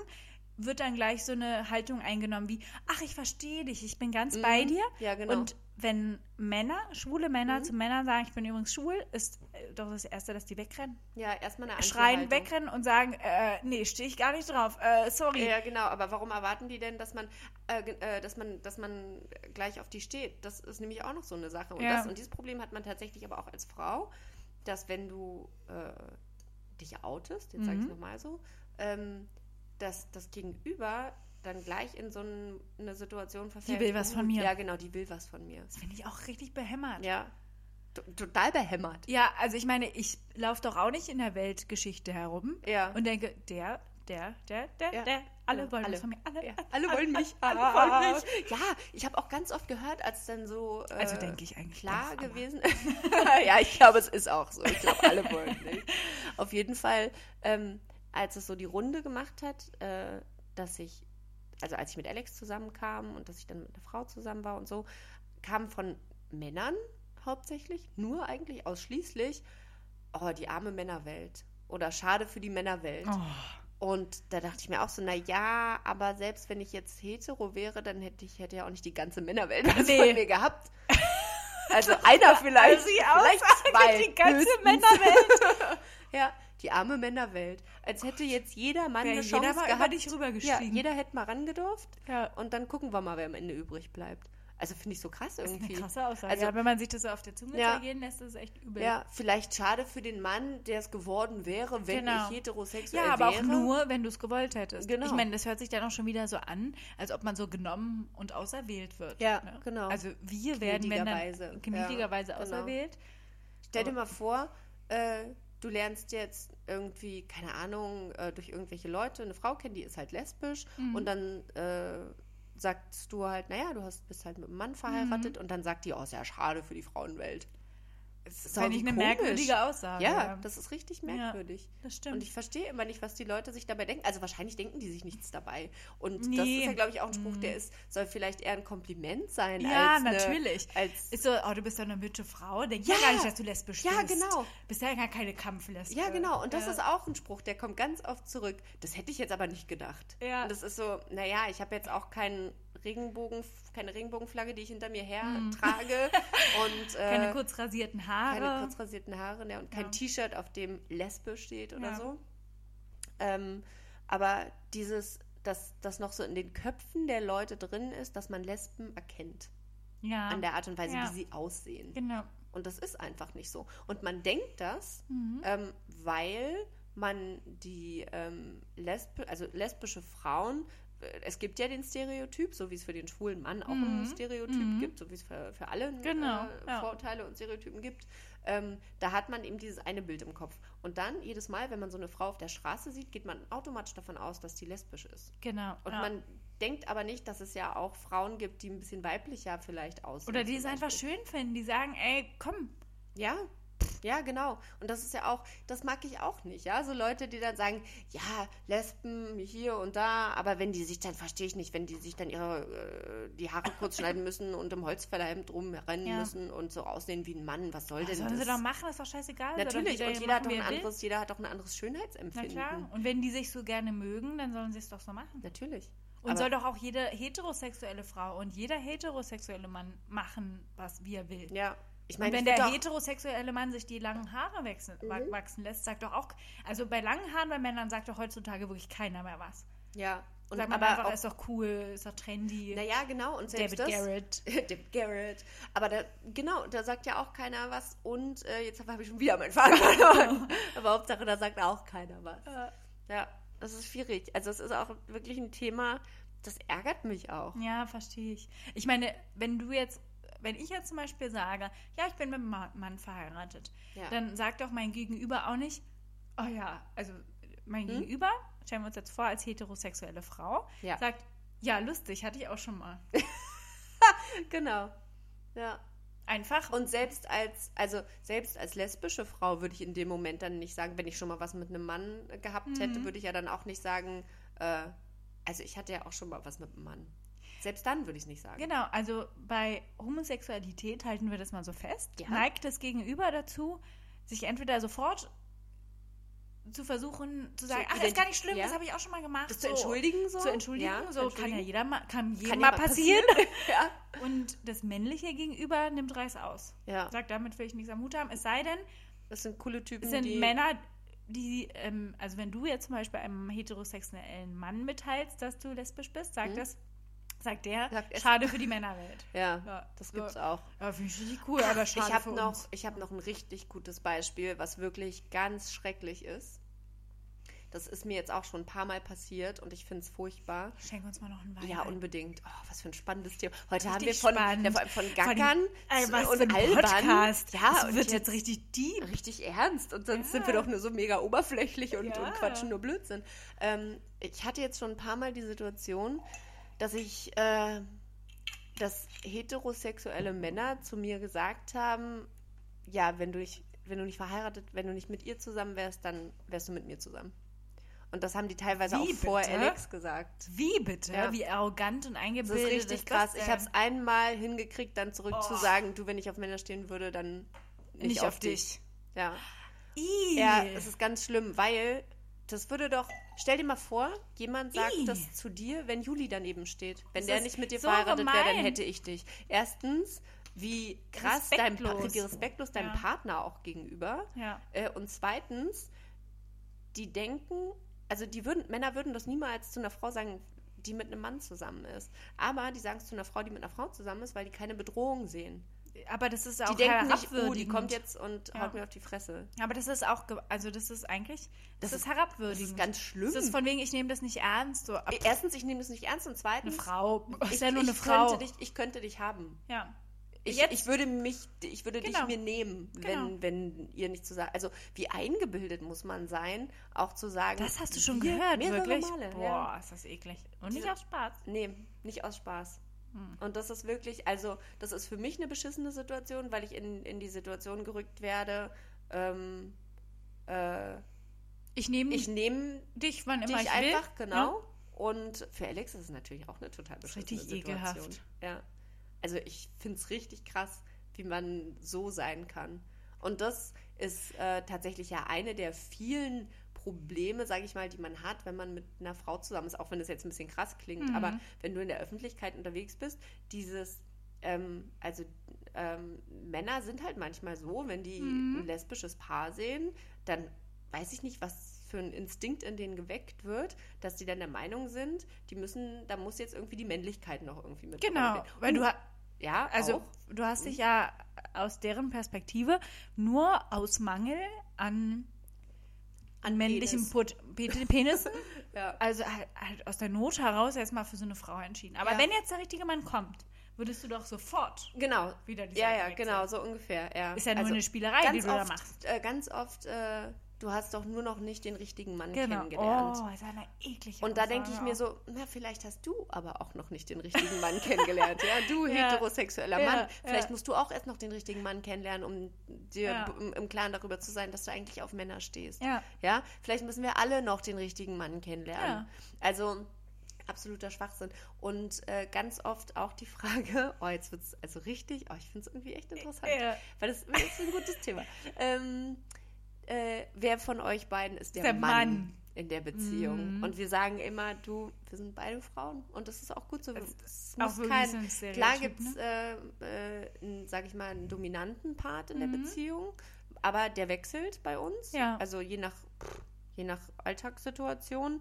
wird dann gleich so eine Haltung eingenommen wie, ach, ich verstehe dich, ich bin ganz bei dir.
Ja, genau.
Und wenn Männer, schwule Männer zu Männern sagen, ich bin übrigens schwul, ist äh, doch das Erste, dass die wegrennen.
Ja, erstmal eine
Schreien, wegrennen und sagen, äh, nee, stehe ich gar nicht drauf, äh, sorry.
Ja, genau. Aber warum erwarten die denn, dass man, äh, äh, dass man, dass man gleich auf die steht? Das ist nämlich auch noch so eine Sache. Und,
Ja.
das, und dieses Problem hat man tatsächlich aber auch als Frau, dass wenn du äh, dich outest, jetzt
Mhm.
sage ich es nochmal so, ähm, dass das Gegenüber dann gleich in so ein, eine Situation verfällt.
will was von mir.
Ja, genau, die will was von mir.
Das finde ich auch richtig behämmert.
Ja, T total behämmert.
Ja, also ich meine, ich laufe doch auch nicht in der Weltgeschichte herum
Ja.
und denke, der, der, der, der,
Ja.
der, alle
Ja,
wollen
alle.
was von mir. Alle,
Ja,
alle,
alle wollen mich.
Alle,
Ah.
wollen mich.
Ja, ich habe auch ganz oft gehört, als dann so äh,
Also denke ich eigentlich
klar gewesen. ja, ich glaube, es ist auch so. Ich glaube, alle wollen nicht. Auf jeden Fall, ähm, als es so die Runde gemacht hat, äh, dass ich, also als ich mit Alex zusammenkam und dass ich dann mit einer Frau zusammen war und so, kam von Männern hauptsächlich, nur eigentlich ausschließlich, oh, die arme Männerwelt. Oder schade für die Männerwelt.
Oh.
Und da dachte ich mir auch so, na ja, aber selbst wenn ich jetzt hetero wäre, dann hätte ich hätte ja auch nicht die ganze Männerwelt
Nee.
von mir gehabt. Also einer vielleicht,
Also die
vielleicht
Aussage,
zwei.
die ganze
höchstens.
Männerwelt.
ja, die arme Männerwelt. Als hätte jetzt jeder Mann
Wäre
eine
jeder
Chance
mal
gehabt.
über dich
ja,
rübergestiegen.
jeder hätte mal rangedurft.
Ja.
Und dann gucken wir mal, wer am Ende übrig bleibt. Also finde ich so krass
Das ist
irgendwie.
eine krasse Aussage.
Also,
ja, wenn man sich das so auf der Zunge
Ja.
zergehen lässt, ist es echt übel.
ja, vielleicht schade für den Mann, der es geworden wäre, wenn
Genau.
ich heterosexuell
Ja, aber
wäre.
auch nur, wenn du es gewollt hättest.
Genau.
Ich meine, das hört sich dann auch schon wieder so an, als ob man so genommen und auserwählt wird.
Ja,
ne?
genau.
Also wir werden, wenn
Gnädigerweise.
dann gnädigerweise
Ja, genau.
auserwählt.
Stell dir mal vor, äh, du lernst jetzt irgendwie, keine Ahnung, äh, durch irgendwelche Leute eine Frau kennen, die ist halt lesbisch
Mhm.
und dann äh, sagst du halt, naja, du hast, bist halt mit einem Mann verheiratet und dann sagt die, oh, ist ja schade für die Frauenwelt.
Das
Ist
fände ich eine
komisch.
merkwürdige Aussage.
Ja, das ist richtig merkwürdig.
das stimmt.
Und ich verstehe immer nicht, was die Leute sich dabei denken. Also wahrscheinlich denken die sich nichts dabei. Und das
Nee. Mhm.
ist ja, glaube ich, auch ein Spruch, der ist, soll vielleicht eher ein Kompliment sein.
Ja,
als eine,
natürlich.
Als,
ist so, oh, du bist doch eine hübsche Frau. Denk
Ja.
ja gar nicht, dass du lesbisch
Ja,
bist.
genau.
Bist ja gar keine Kampflesbe.
Ja, genau. Und das
ja.
ist auch ein Spruch, der kommt ganz oft zurück. Das hätte ich jetzt aber nicht gedacht.
Ja.
Und das ist so, naja, ich habe jetzt auch keinen Regenbogen, keine Regenbogenflagge, die ich hinter mir her trage. Und äh,
Keine kurz rasierten Haare.
keine kurz rasierten Haare ne, und kein
Ja.
T-Shirt, auf dem Lesbe steht oder
Ja.
so. Ähm, aber dieses, dass das noch so in den Köpfen der Leute drin ist, dass man Lesben erkennt.
Ja.
An der Art und Weise,
Ja.
wie sie aussehen.
Genau.
Und das ist einfach nicht so. Und man denkt das,
Mhm.
ähm, weil man die ähm, Lesb also lesbische Frauen, es gibt ja den Stereotyp, so wie es für den schwulen Mann auch ein Stereotyp gibt, so wie es für, für alle
Mhm. Genau,
äh,
ja.
Vorurteile und Stereotypen gibt. Ähm, da hat man eben dieses eine Bild im Kopf. Und dann jedes Mal, wenn man so eine Frau auf der Straße sieht, geht man automatisch davon aus, dass die lesbisch ist.
Genau.
Und
ja.
man denkt aber nicht, dass es ja auch Frauen gibt, die ein bisschen weiblicher vielleicht aussehen.
Oder die es einfach schön finden, die sagen, ey, komm,
Ja, ja, genau. Und das ist ja auch, das mag ich auch nicht, ja. So Leute, die dann sagen, ja, Lesben hier und da, aber wenn die sich dann, verstehe ich nicht, wenn die sich dann ihre, äh, die Haare kurz schneiden müssen und im Holzfällerhemd rumrennen
Ja.
müssen und so aussehen wie ein Mann, was soll denn
sollen
das?
sie doch machen, ist doch scheißegal.
Natürlich, und jeder hat, doch ein
er
anderes, jeder hat doch ein anderes
Na
Schönheitsempfinden.
klar. Und wenn die sich so gerne mögen, dann sollen sie es doch so machen.
Natürlich.
Und
Aber-
soll doch auch jede heterosexuelle Frau und jeder heterosexuelle Mann machen, was wie er will.
Ja. Ich meine,
wenn der
auch-
heterosexuelle Mann sich die langen Haare wachsen, wa-
Mhm.
wachsen lässt, sagt doch auch, also bei langen Haaren bei Männern sagt doch heutzutage wirklich keiner mehr was.
ja. Und
Sagt man
aber
einfach,
auch,
ist doch cool, ist doch trendy.
naja, genau. Und selbst
David
das,
Garrett.
David Garrett. Aber da, genau, da sagt ja auch keiner was. Und äh, jetzt habe ich schon wieder meinen Faden verloren. Aber Hauptsache, da sagt auch keiner was. Ja, das ist schwierig. Also es ist auch wirklich ein Thema, das ärgert mich auch.
Ja, verstehe ich. Ich meine, wenn du jetzt, wenn ich jetzt zum Beispiel sage, ja, ich bin mit einem Ma- Mann verheiratet,
Ja.
dann sagt doch mein Gegenüber auch nicht, oh ja, also mein
Hm?
Gegenüber, stellen wir uns jetzt vor als heterosexuelle Frau,
Ja.
sagt, ja, lustig, hatte ich auch schon mal.
Genau. Ja.
Einfach.
Und selbst als, also selbst als lesbische Frau würde ich in dem Moment dann nicht sagen, wenn ich schon mal was mit einem Mann gehabt
Mhm.
hätte, würde ich ja dann auch nicht sagen, äh, also ich hatte ja auch schon mal was mit einem Mann. Selbst dann würde ich es nicht sagen.
Genau, also bei Homosexualität halten wir das mal so fest.
Ja.
Neigt das Gegenüber dazu, sich entweder sofort zu versuchen zu sagen, ach, ist
identi-
gar nicht schlimm,
ja.
das habe ich auch schon mal gemacht.
Das zu entschuldigen so?
Zu entschuldigen,
Ja,
so
zu
kann ja
entschuldigen.
jeder mal, kann jedem
Kann
mal passieren.
ja.
Und das männliche Gegenüber nimmt Reiß aus.
Ja.
Sagt, damit will ich nichts am Hut haben. Es sei denn,
Das sind coole Typen,
es sind
die...
Männer, die, ähm, also wenn du jetzt zum Beispiel einem heterosexuellen Mann mitteilst, dass du lesbisch bist, sagt das, sagt der.
Sagt
schade für die Männerwelt.
Ja,
Ja,
das gibt's auch.
Ja, finde ich richtig cool, aber schade
ich habe
für
noch,
uns.
ich habe noch ein richtig gutes Beispiel, was wirklich ganz schrecklich ist. Das ist mir jetzt auch schon ein paar Mal passiert und ich finde es furchtbar.
Schenk uns mal noch einen Wein.
Ja, unbedingt. Oh, was für ein spannendes Thema. Heute haben wir
Richtig
von, ja, von Gackern
ey, was
und Albern.
Podcast.
Ja,
das wird jetzt
jetzt
richtig deep.
richtig ernst. Und sonst
Ja.
sind wir doch nur so mega oberflächlich und,
Ja.
und quatschen nur Blödsinn. Ähm, ich hatte jetzt schon ein paar Mal die Situation, dass ich, äh, dass heterosexuelle Männer zu mir gesagt haben, ja, wenn du, nicht, wenn du nicht verheiratet, wenn du nicht mit ihr zusammen wärst, dann wärst du mit mir zusammen. Und das haben die teilweise
Wie
auch vor
bitte?
Alex gesagt.
Wie bitte?
Ja.
Wie arrogant und
Das
eingebildet
ist richtig
ist
krass.
das
Ich habe es einmal hingekriegt, dann zurück zu
Oh.
sagen, du, wenn ich auf Männer stehen würde, dann nicht,
nicht
auf, dich.
dich.
Ja.
Ih.
ja, es ist ganz schlimm, weil das würde doch, stell dir mal vor, jemand sagt
Ih.
das zu dir, wenn Juli daneben steht. Wenn
Das
der nicht mit dir
so
verheiratet wäre, dann hätte ich dich. Erstens, wie krass deinem, Pa-
Respektlos.
wie respektlos deinem
Ja.
Partner auch gegenüber.
Ja.
Äh, und zweitens, die denken, also die würden, Männer würden das niemals zu einer Frau sagen, die mit einem Mann zusammen ist. Aber die sagen es zu einer Frau, die mit einer Frau zusammen ist, weil die keine Bedrohung sehen.
Aber das ist auch
Die denken nicht, oh, die kommt jetzt und
Ja.
haut mir auf die Fresse.
Aber das ist auch, also das ist eigentlich, das,
Das
ist herabwürdigend.
Das ist ganz schlimm.
Das ist von wegen, ich nehme das nicht ernst. So,
Erstens, ich nehme das nicht ernst und
eine
zweitens,
Frau. Das
ich,
ist ja nur eine Frau.
Könnte dich, ich könnte dich haben.
ja.
Ich,
Jetzt-
ich würde mich, ich würde
Genau.
dich mir nehmen,
Genau.
wenn, wenn ihr nicht zu sagen. Also wie eingebildet muss man sein, auch zu sagen.
Das hast du schon gehört, wirklich?
Male.
Boah,
Ja.
ist das eklig. Und nicht aus Spaß.
Nee, nicht aus Spaß.
Hm.
Und das ist wirklich, also das ist für mich eine beschissene Situation, weil ich in, in die Situation gerückt werde. Ähm, äh,
Ich nehme
ich nehme
dich, wann immer
dich
ich
einfach,
will.
genau. Und für Alex ist es natürlich auch eine total beschissene
richtig
Situation.
ekelhaft.
Ja. Also ich finde es richtig krass, wie man so sein kann. Und das ist äh, tatsächlich ja eine der vielen Probleme, sage ich mal, die man hat, wenn man mit einer Frau zusammen ist, auch wenn das jetzt ein bisschen krass klingt,
Mhm.
aber wenn du in der Öffentlichkeit unterwegs bist, dieses, ähm, also ähm, Männer sind halt manchmal so, wenn die
Mhm.
ein lesbisches Paar sehen, dann weiß ich nicht, was für ein Instinkt in denen geweckt wird, dass die dann der Meinung sind, die müssen, da muss jetzt irgendwie die Männlichkeit noch irgendwie mit
Genau, weil du
ja,
Also,
auch.
du hast dich ja aus deren Perspektive nur aus Mangel an, an männlichen
Penis.
Penissen,
Ja.
also halt, halt aus der Not heraus erstmal für so eine Frau entschieden. Aber
Ja.
wenn jetzt der richtige Mann kommt, würdest du doch sofort.
Genau.
Wieder die
ja, ja, genau, so ungefähr. Ja.
Ist ja nur
Also,
eine Spielerei, die du da
oft,
machst.
Äh, ganz oft, äh, du hast doch nur noch nicht den richtigen Mann
Genau.
kennengelernt.
Oh, ist eine eklige
Und da denke ich mir so, na, vielleicht hast du aber auch noch nicht den richtigen Mann kennengelernt. Ja, du
Ja.
heterosexueller
Ja,
Mann. Vielleicht
ja.
musst du auch erst noch den richtigen Mann kennenlernen, um dir im Klaren darüber zu sein, dass du eigentlich auf Männer stehst.
Ja.
ja? Vielleicht müssen wir alle noch den richtigen Mann kennenlernen.
Ja.
Also absoluter Schwachsinn. Und äh, ganz oft auch die Frage, oh, jetzt wird es also richtig, oh, ich finde es irgendwie echt interessant,
Ja.
weil das, das ist ein gutes Thema. Ähm, äh, wer von euch beiden ist der,
Der
Mann,
Mann. Mhm.
in der Beziehung? Und wir sagen immer, du, wir sind beide Frauen und das ist auch gut so. Es
auch
muss kein,
so
klar gibt es,
ne?
äh, äh, einen, sag ich mal, einen dominanten Part in
Mhm.
der Beziehung, aber der wechselt bei uns.
Ja.
Also je nach, je nach Alltagssituation.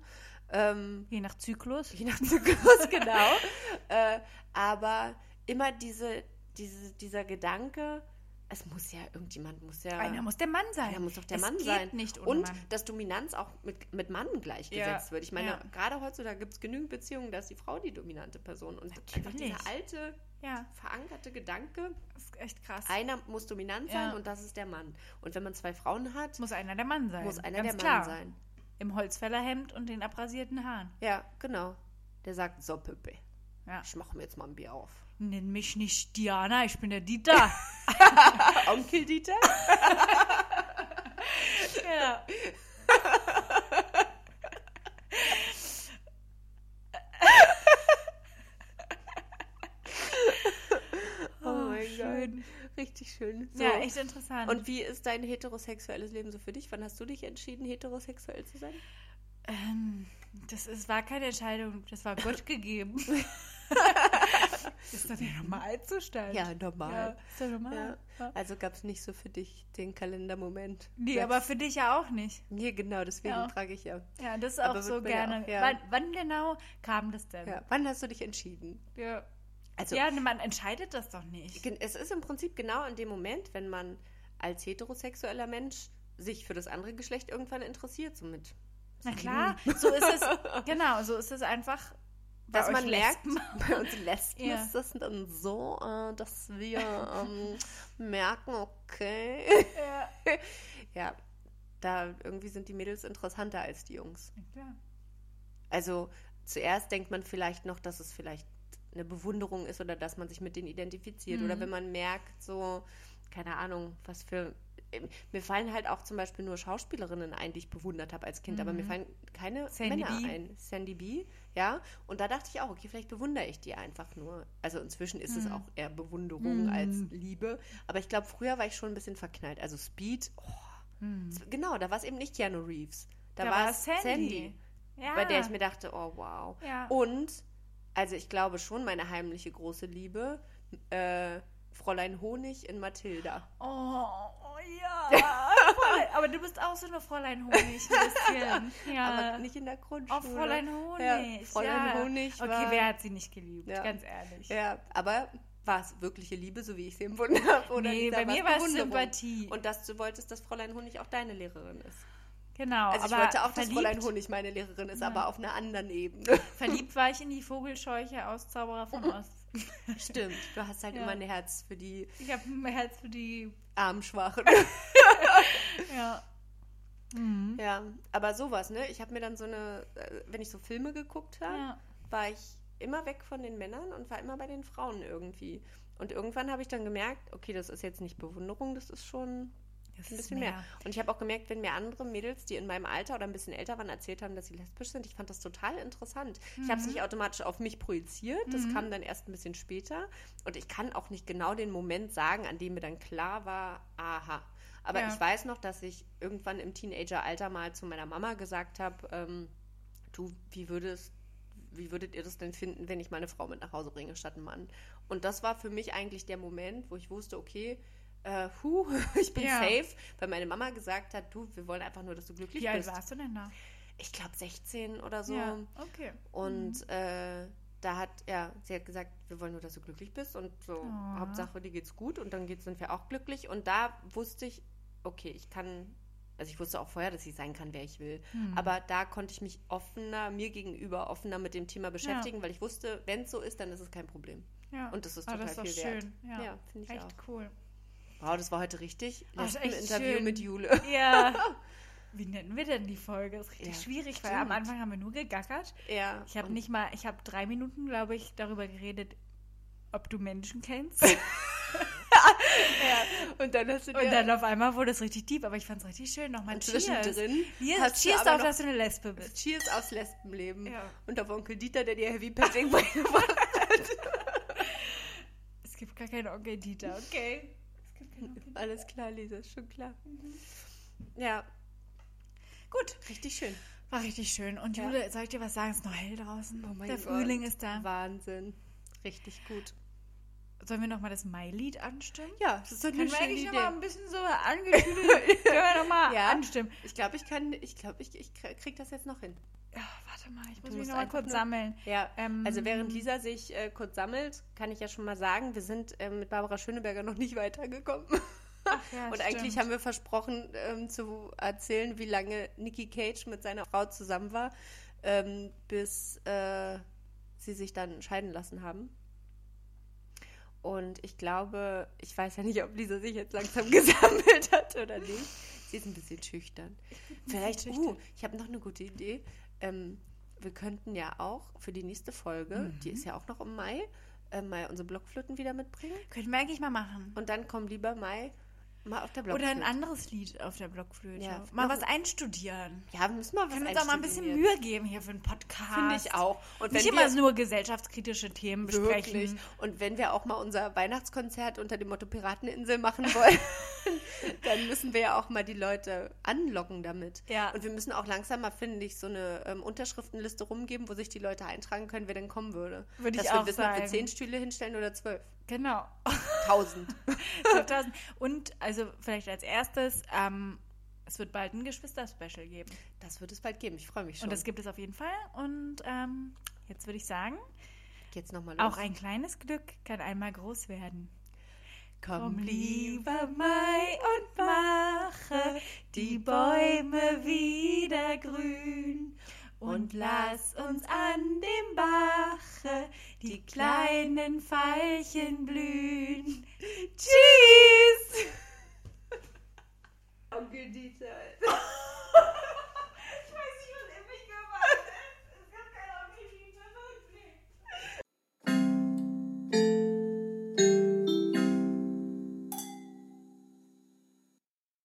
Ähm,
Je nach Zyklus.
je nach Zyklus, genau. Äh, aber immer diese, diese, dieser Gedanke, es muss ja, irgendjemand muss ja.
Einer muss der Mann sein.
Einer muss doch der
es
Mann
geht
sein.
nicht ohne
Und
Mann.
dass Dominanz auch mit, mit Mann gleichgesetzt
Ja,
wird. Ich meine,
ja.
gerade heutzutage gibt es genügend Beziehungen, da ist die Frau die dominante Person. Und einfach
Natürlich.
dieser alte,
Ja,
verankerte Gedanke,
das ist echt krass.
einer muss dominant sein und das ist der Mann. Und wenn man zwei Frauen hat,
muss einer der Mann sein.
muss einer
Ganz
der Mann
klar.
sein.
Im Holzfällerhemd und den abrasierten Haaren.
Ja, genau. Der sagt, so Püppe, ich mache mir jetzt mal ein Bier auf.
Nenn mich nicht Diana, ich bin der Dieter.
Onkel Dieter?
ja.
Oh, mein
schön.
Gott. Richtig schön. So.
Ja, echt interessant.
Und wie ist dein heterosexuelles Leben so für dich? Wann hast du dich entschieden, heterosexuell zu sein?
ähm, das ist, war keine Entscheidung, das war Gott gegeben. Ist doch der Normalzustand.
Ja, normal.
Ja, ist doch normal.
Ja.
Ja.
Also gab es nicht so für dich den Kalendermoment.
Nee,
Jetzt-
aber für dich ja auch nicht.
Nee, genau, deswegen
Ja.
frage ich ja.
Ja, das ist
Aber
auch so
ja
gerne.
auch- ja.
wann, wann genau kam das denn?
ja. Wann hast du dich entschieden?
Ja.
Also,
ja, man entscheidet das doch nicht.
es ist im Prinzip genau in dem Moment, wenn man als heterosexueller Mensch sich für das andere Geschlecht irgendwann interessiert, so mit
Na klar, so ist es. Genau, so ist es einfach.
Dass
euch
man merkt, bei uns Lesben
Ja.
ist das dann so, äh, dass wir ähm, merken, okay.
Ja.
ja, da irgendwie sind die Mädels interessanter als die Jungs.
Ja.
Also zuerst denkt man vielleicht noch, dass es vielleicht eine Bewunderung ist oder dass man sich mit denen identifiziert.
Mhm.
Oder wenn man merkt, so, keine Ahnung, was für. Mir fallen halt auch zum Beispiel nur Schauspielerinnen ein, die ich bewundert habe als Kind, aber mir fallen keine
Mhm. Sandy
Männer
B.
ein. Sandy B, ja. Und da dachte ich auch, okay, vielleicht bewundere ich die einfach nur. Also inzwischen ist
Mhm.
es auch eher Bewunderung als Liebe. Aber ich glaube, früher war ich schon ein bisschen verknallt. Also Speed, oh, genau, da war es eben nicht Keanu Reeves. Da,
Mhm. Da
war es
Sandy.
Sandy
Ja.
bei der ich mir dachte, oh wow.
Ja.
Und, also ich glaube schon, meine heimliche große Liebe, äh, Fräulein Honig in Mathilda.
Oh, oh ja. Fräulein- aber du bist auch so eine Fräulein Honig ein bisschen. Ja.
Aber nicht in der Grundschule.
oh, Fräulein Honig.
Ja, Fräulein
ja.
Honig
Okay,
war,
wer hat sie nicht geliebt?
Ja.
Ganz ehrlich.
Ja, aber war es wirkliche Liebe, so wie ich sie empfunden habe? Oder
Nee, bei mir war es? Sympathie.
Und dass du wolltest, dass Fräulein Honig auch deine Lehrerin ist.
Genau.
Also ich
aber
wollte auch, dass
verliebt,
Fräulein Honig meine Lehrerin ist,
Ja.
aber auf einer anderen Ebene.
Verliebt war ich in die Vogelscheuche aus Zauberer von Ost.
Stimmt, du hast halt
Ja.
immer ein Herz für die
Ich habe ein Herz für die.
Armschwachen.
Ja.
Ja, aber sowas, ne? Ich habe mir dann so eine, äh, wenn ich so Filme geguckt habe,
Ja.
war ich immer weg von den Männern und war immer bei den Frauen irgendwie. Und irgendwann habe ich dann gemerkt, okay, das ist jetzt nicht Bewunderung, das ist schon
Das
ein bisschen mehr.
mehr.
Und ich habe auch gemerkt, wenn mir andere Mädels, die in meinem Alter oder ein bisschen älter waren, erzählt haben, dass sie lesbisch sind, ich fand das total interessant. Ich habe es nicht automatisch auf mich projiziert, das kam dann erst ein bisschen später. Und ich kann auch nicht genau den Moment sagen, an dem mir dann klar war, aha. Aber
Ja.
ich weiß noch, dass ich irgendwann im Teenageralter mal zu meiner Mama gesagt habe, ähm, du, wie würdest, wie würdet ihr das denn finden, wenn ich meine Frau mit nach Hause bringe statt einen Mann? Und das war für mich eigentlich der Moment, wo ich wusste, okay, äh, hu, ich bin
Ja.
safe, weil meine Mama gesagt hat, du, wir wollen einfach nur, dass du glücklich
Wie alt
bist.
warst du denn da?
Ich glaube 16 oder so.
Ja, okay.
Und äh, da hat, ja, sie hat gesagt, wir wollen nur, dass du glücklich bist und so,
Oh.
Hauptsache, dir geht's gut und dann geht's, sind wir auch glücklich. Und da wusste ich, okay, ich kann, also ich wusste auch vorher, dass ich sein kann, wer ich will.
Hm.
Aber da konnte ich mich offener, mir gegenüber offener mit dem Thema beschäftigen, weil ich wusste, wenn es so ist, dann ist es kein Problem.
Ja.
Und das ist
Ah,
total
das ist
viel wert.
schön. Ja,
Ja, finde ich
echt
auch.
cool.
Wow, das war heute richtig.
Ah, ist
Letzten
echt
Interview
schön.
mit Jule.
Ja. Wie nennen wir denn die Folge? Das ist richtig
Ja,
schwierig, weil am
stimmt.
Anfang haben wir nur gegackert.
Ja.
Ich habe nicht mal, ich habe drei Minuten, glaube ich, darüber geredet, ob du Menschen kennst.
Und dann hast du
Und dann auf einmal wurde es richtig deep, aber ich fand es richtig schön. Nochmal Cheers.
zwischendrin
Cheers, cheers
noch-
dass du eine Lesbe bist.
Cheers aufs Lesbenleben.
Ja.
Und auf Onkel Dieter, der dir Heavy Petting beigebracht
Es gibt gar keinen Onkel Dieter, okay? Onkel Dieter.
Alles klar, Lisa, ist schon klar. Ja,
Gut,
richtig schön.
war richtig schön. Und
Ja.
Jule, soll ich dir was sagen? Es ist noch hell draußen.
Oh mein
Der
Gott.
Frühling ist da.
Wahnsinn. Richtig gut.
Sollen wir nochmal das Mai-Lied anstimmen?
Ja, das ist doch eine schöne
eigentlich
Idee.
nochmal ein bisschen so angekühlt, können wir nochmal
Ja.
anstimmen.
Ich glaube, ich kann, ich glaube, ich, ich krieg das jetzt noch hin.
Ja, warte mal, ich muss
Du
mich nochmal
einfach
kurz
nur-
sammeln.
Ja,
Ähm,
also während Lisa sich äh, kurz sammelt, kann ich ja schon mal sagen, wir sind ähm, mit Barbara Schöneberger noch nicht weitergekommen.
Ach ja,
Und eigentlich
stimmt.
haben wir versprochen ähm, zu erzählen, wie lange Nicky Cage mit seiner Frau zusammen war, ähm, bis äh, sie sich dann scheiden lassen haben. Und ich glaube, ich weiß ja nicht, ob Lisa sich jetzt langsam gesammelt hat oder nicht. Sie ist ein bisschen schüchtern. Vielleicht,
schüchtern.
uh, ich habe noch eine gute Idee. Ähm, wir könnten ja auch für die nächste Folge,
Mhm.
die ist ja auch noch im Mai, äh, mal unsere Blockflöten wieder mitbringen.
Könnten wir eigentlich mal machen.
Und dann kommen lieber Mai mal auf der
Oder
Blockflöte.
ein anderes Lied auf der Blockflöte.
Ja,
mal was
ein-
einstudieren.
Ja, wir müssen mal was
Wir können uns auch mal ein bisschen Mühe geben hier für einen Podcast.
Finde ich auch. Und
Nicht
wenn
immer
wir,
nur gesellschaftskritische Themen besprechen.
wirklich. Und wenn wir auch mal unser Weihnachtskonzert unter dem Motto Pirateninsel machen wollen, dann müssen wir ja auch mal die Leute anlocken damit.
Ja.
Und wir müssen auch langsam mal, finde ich, so eine ähm, Unterschriftenliste rumgeben, wo sich die Leute eintragen können, wer denn kommen würde.
Würde ich
Dass wir
auch
wissen, ob wir
sagen.
zehn Stühle hinstellen oder zwölf.
Genau.
Tausend.
12.000. Und also vielleicht als erstes, ähm, es wird bald ein Geschwister-Special geben.
Das wird es bald geben. Ich freue mich schon.
Und das gibt es auf jeden Fall. Und ähm, jetzt würde ich sagen,
Geht's nochmal los?
auch ein kleines Glück kann einmal groß werden.
Komm
lieber Mai und mache die Bäume wieder grün und lass uns an dem Bache die kleinen Veilchen blühen. Tschüss! Onkel Dieter.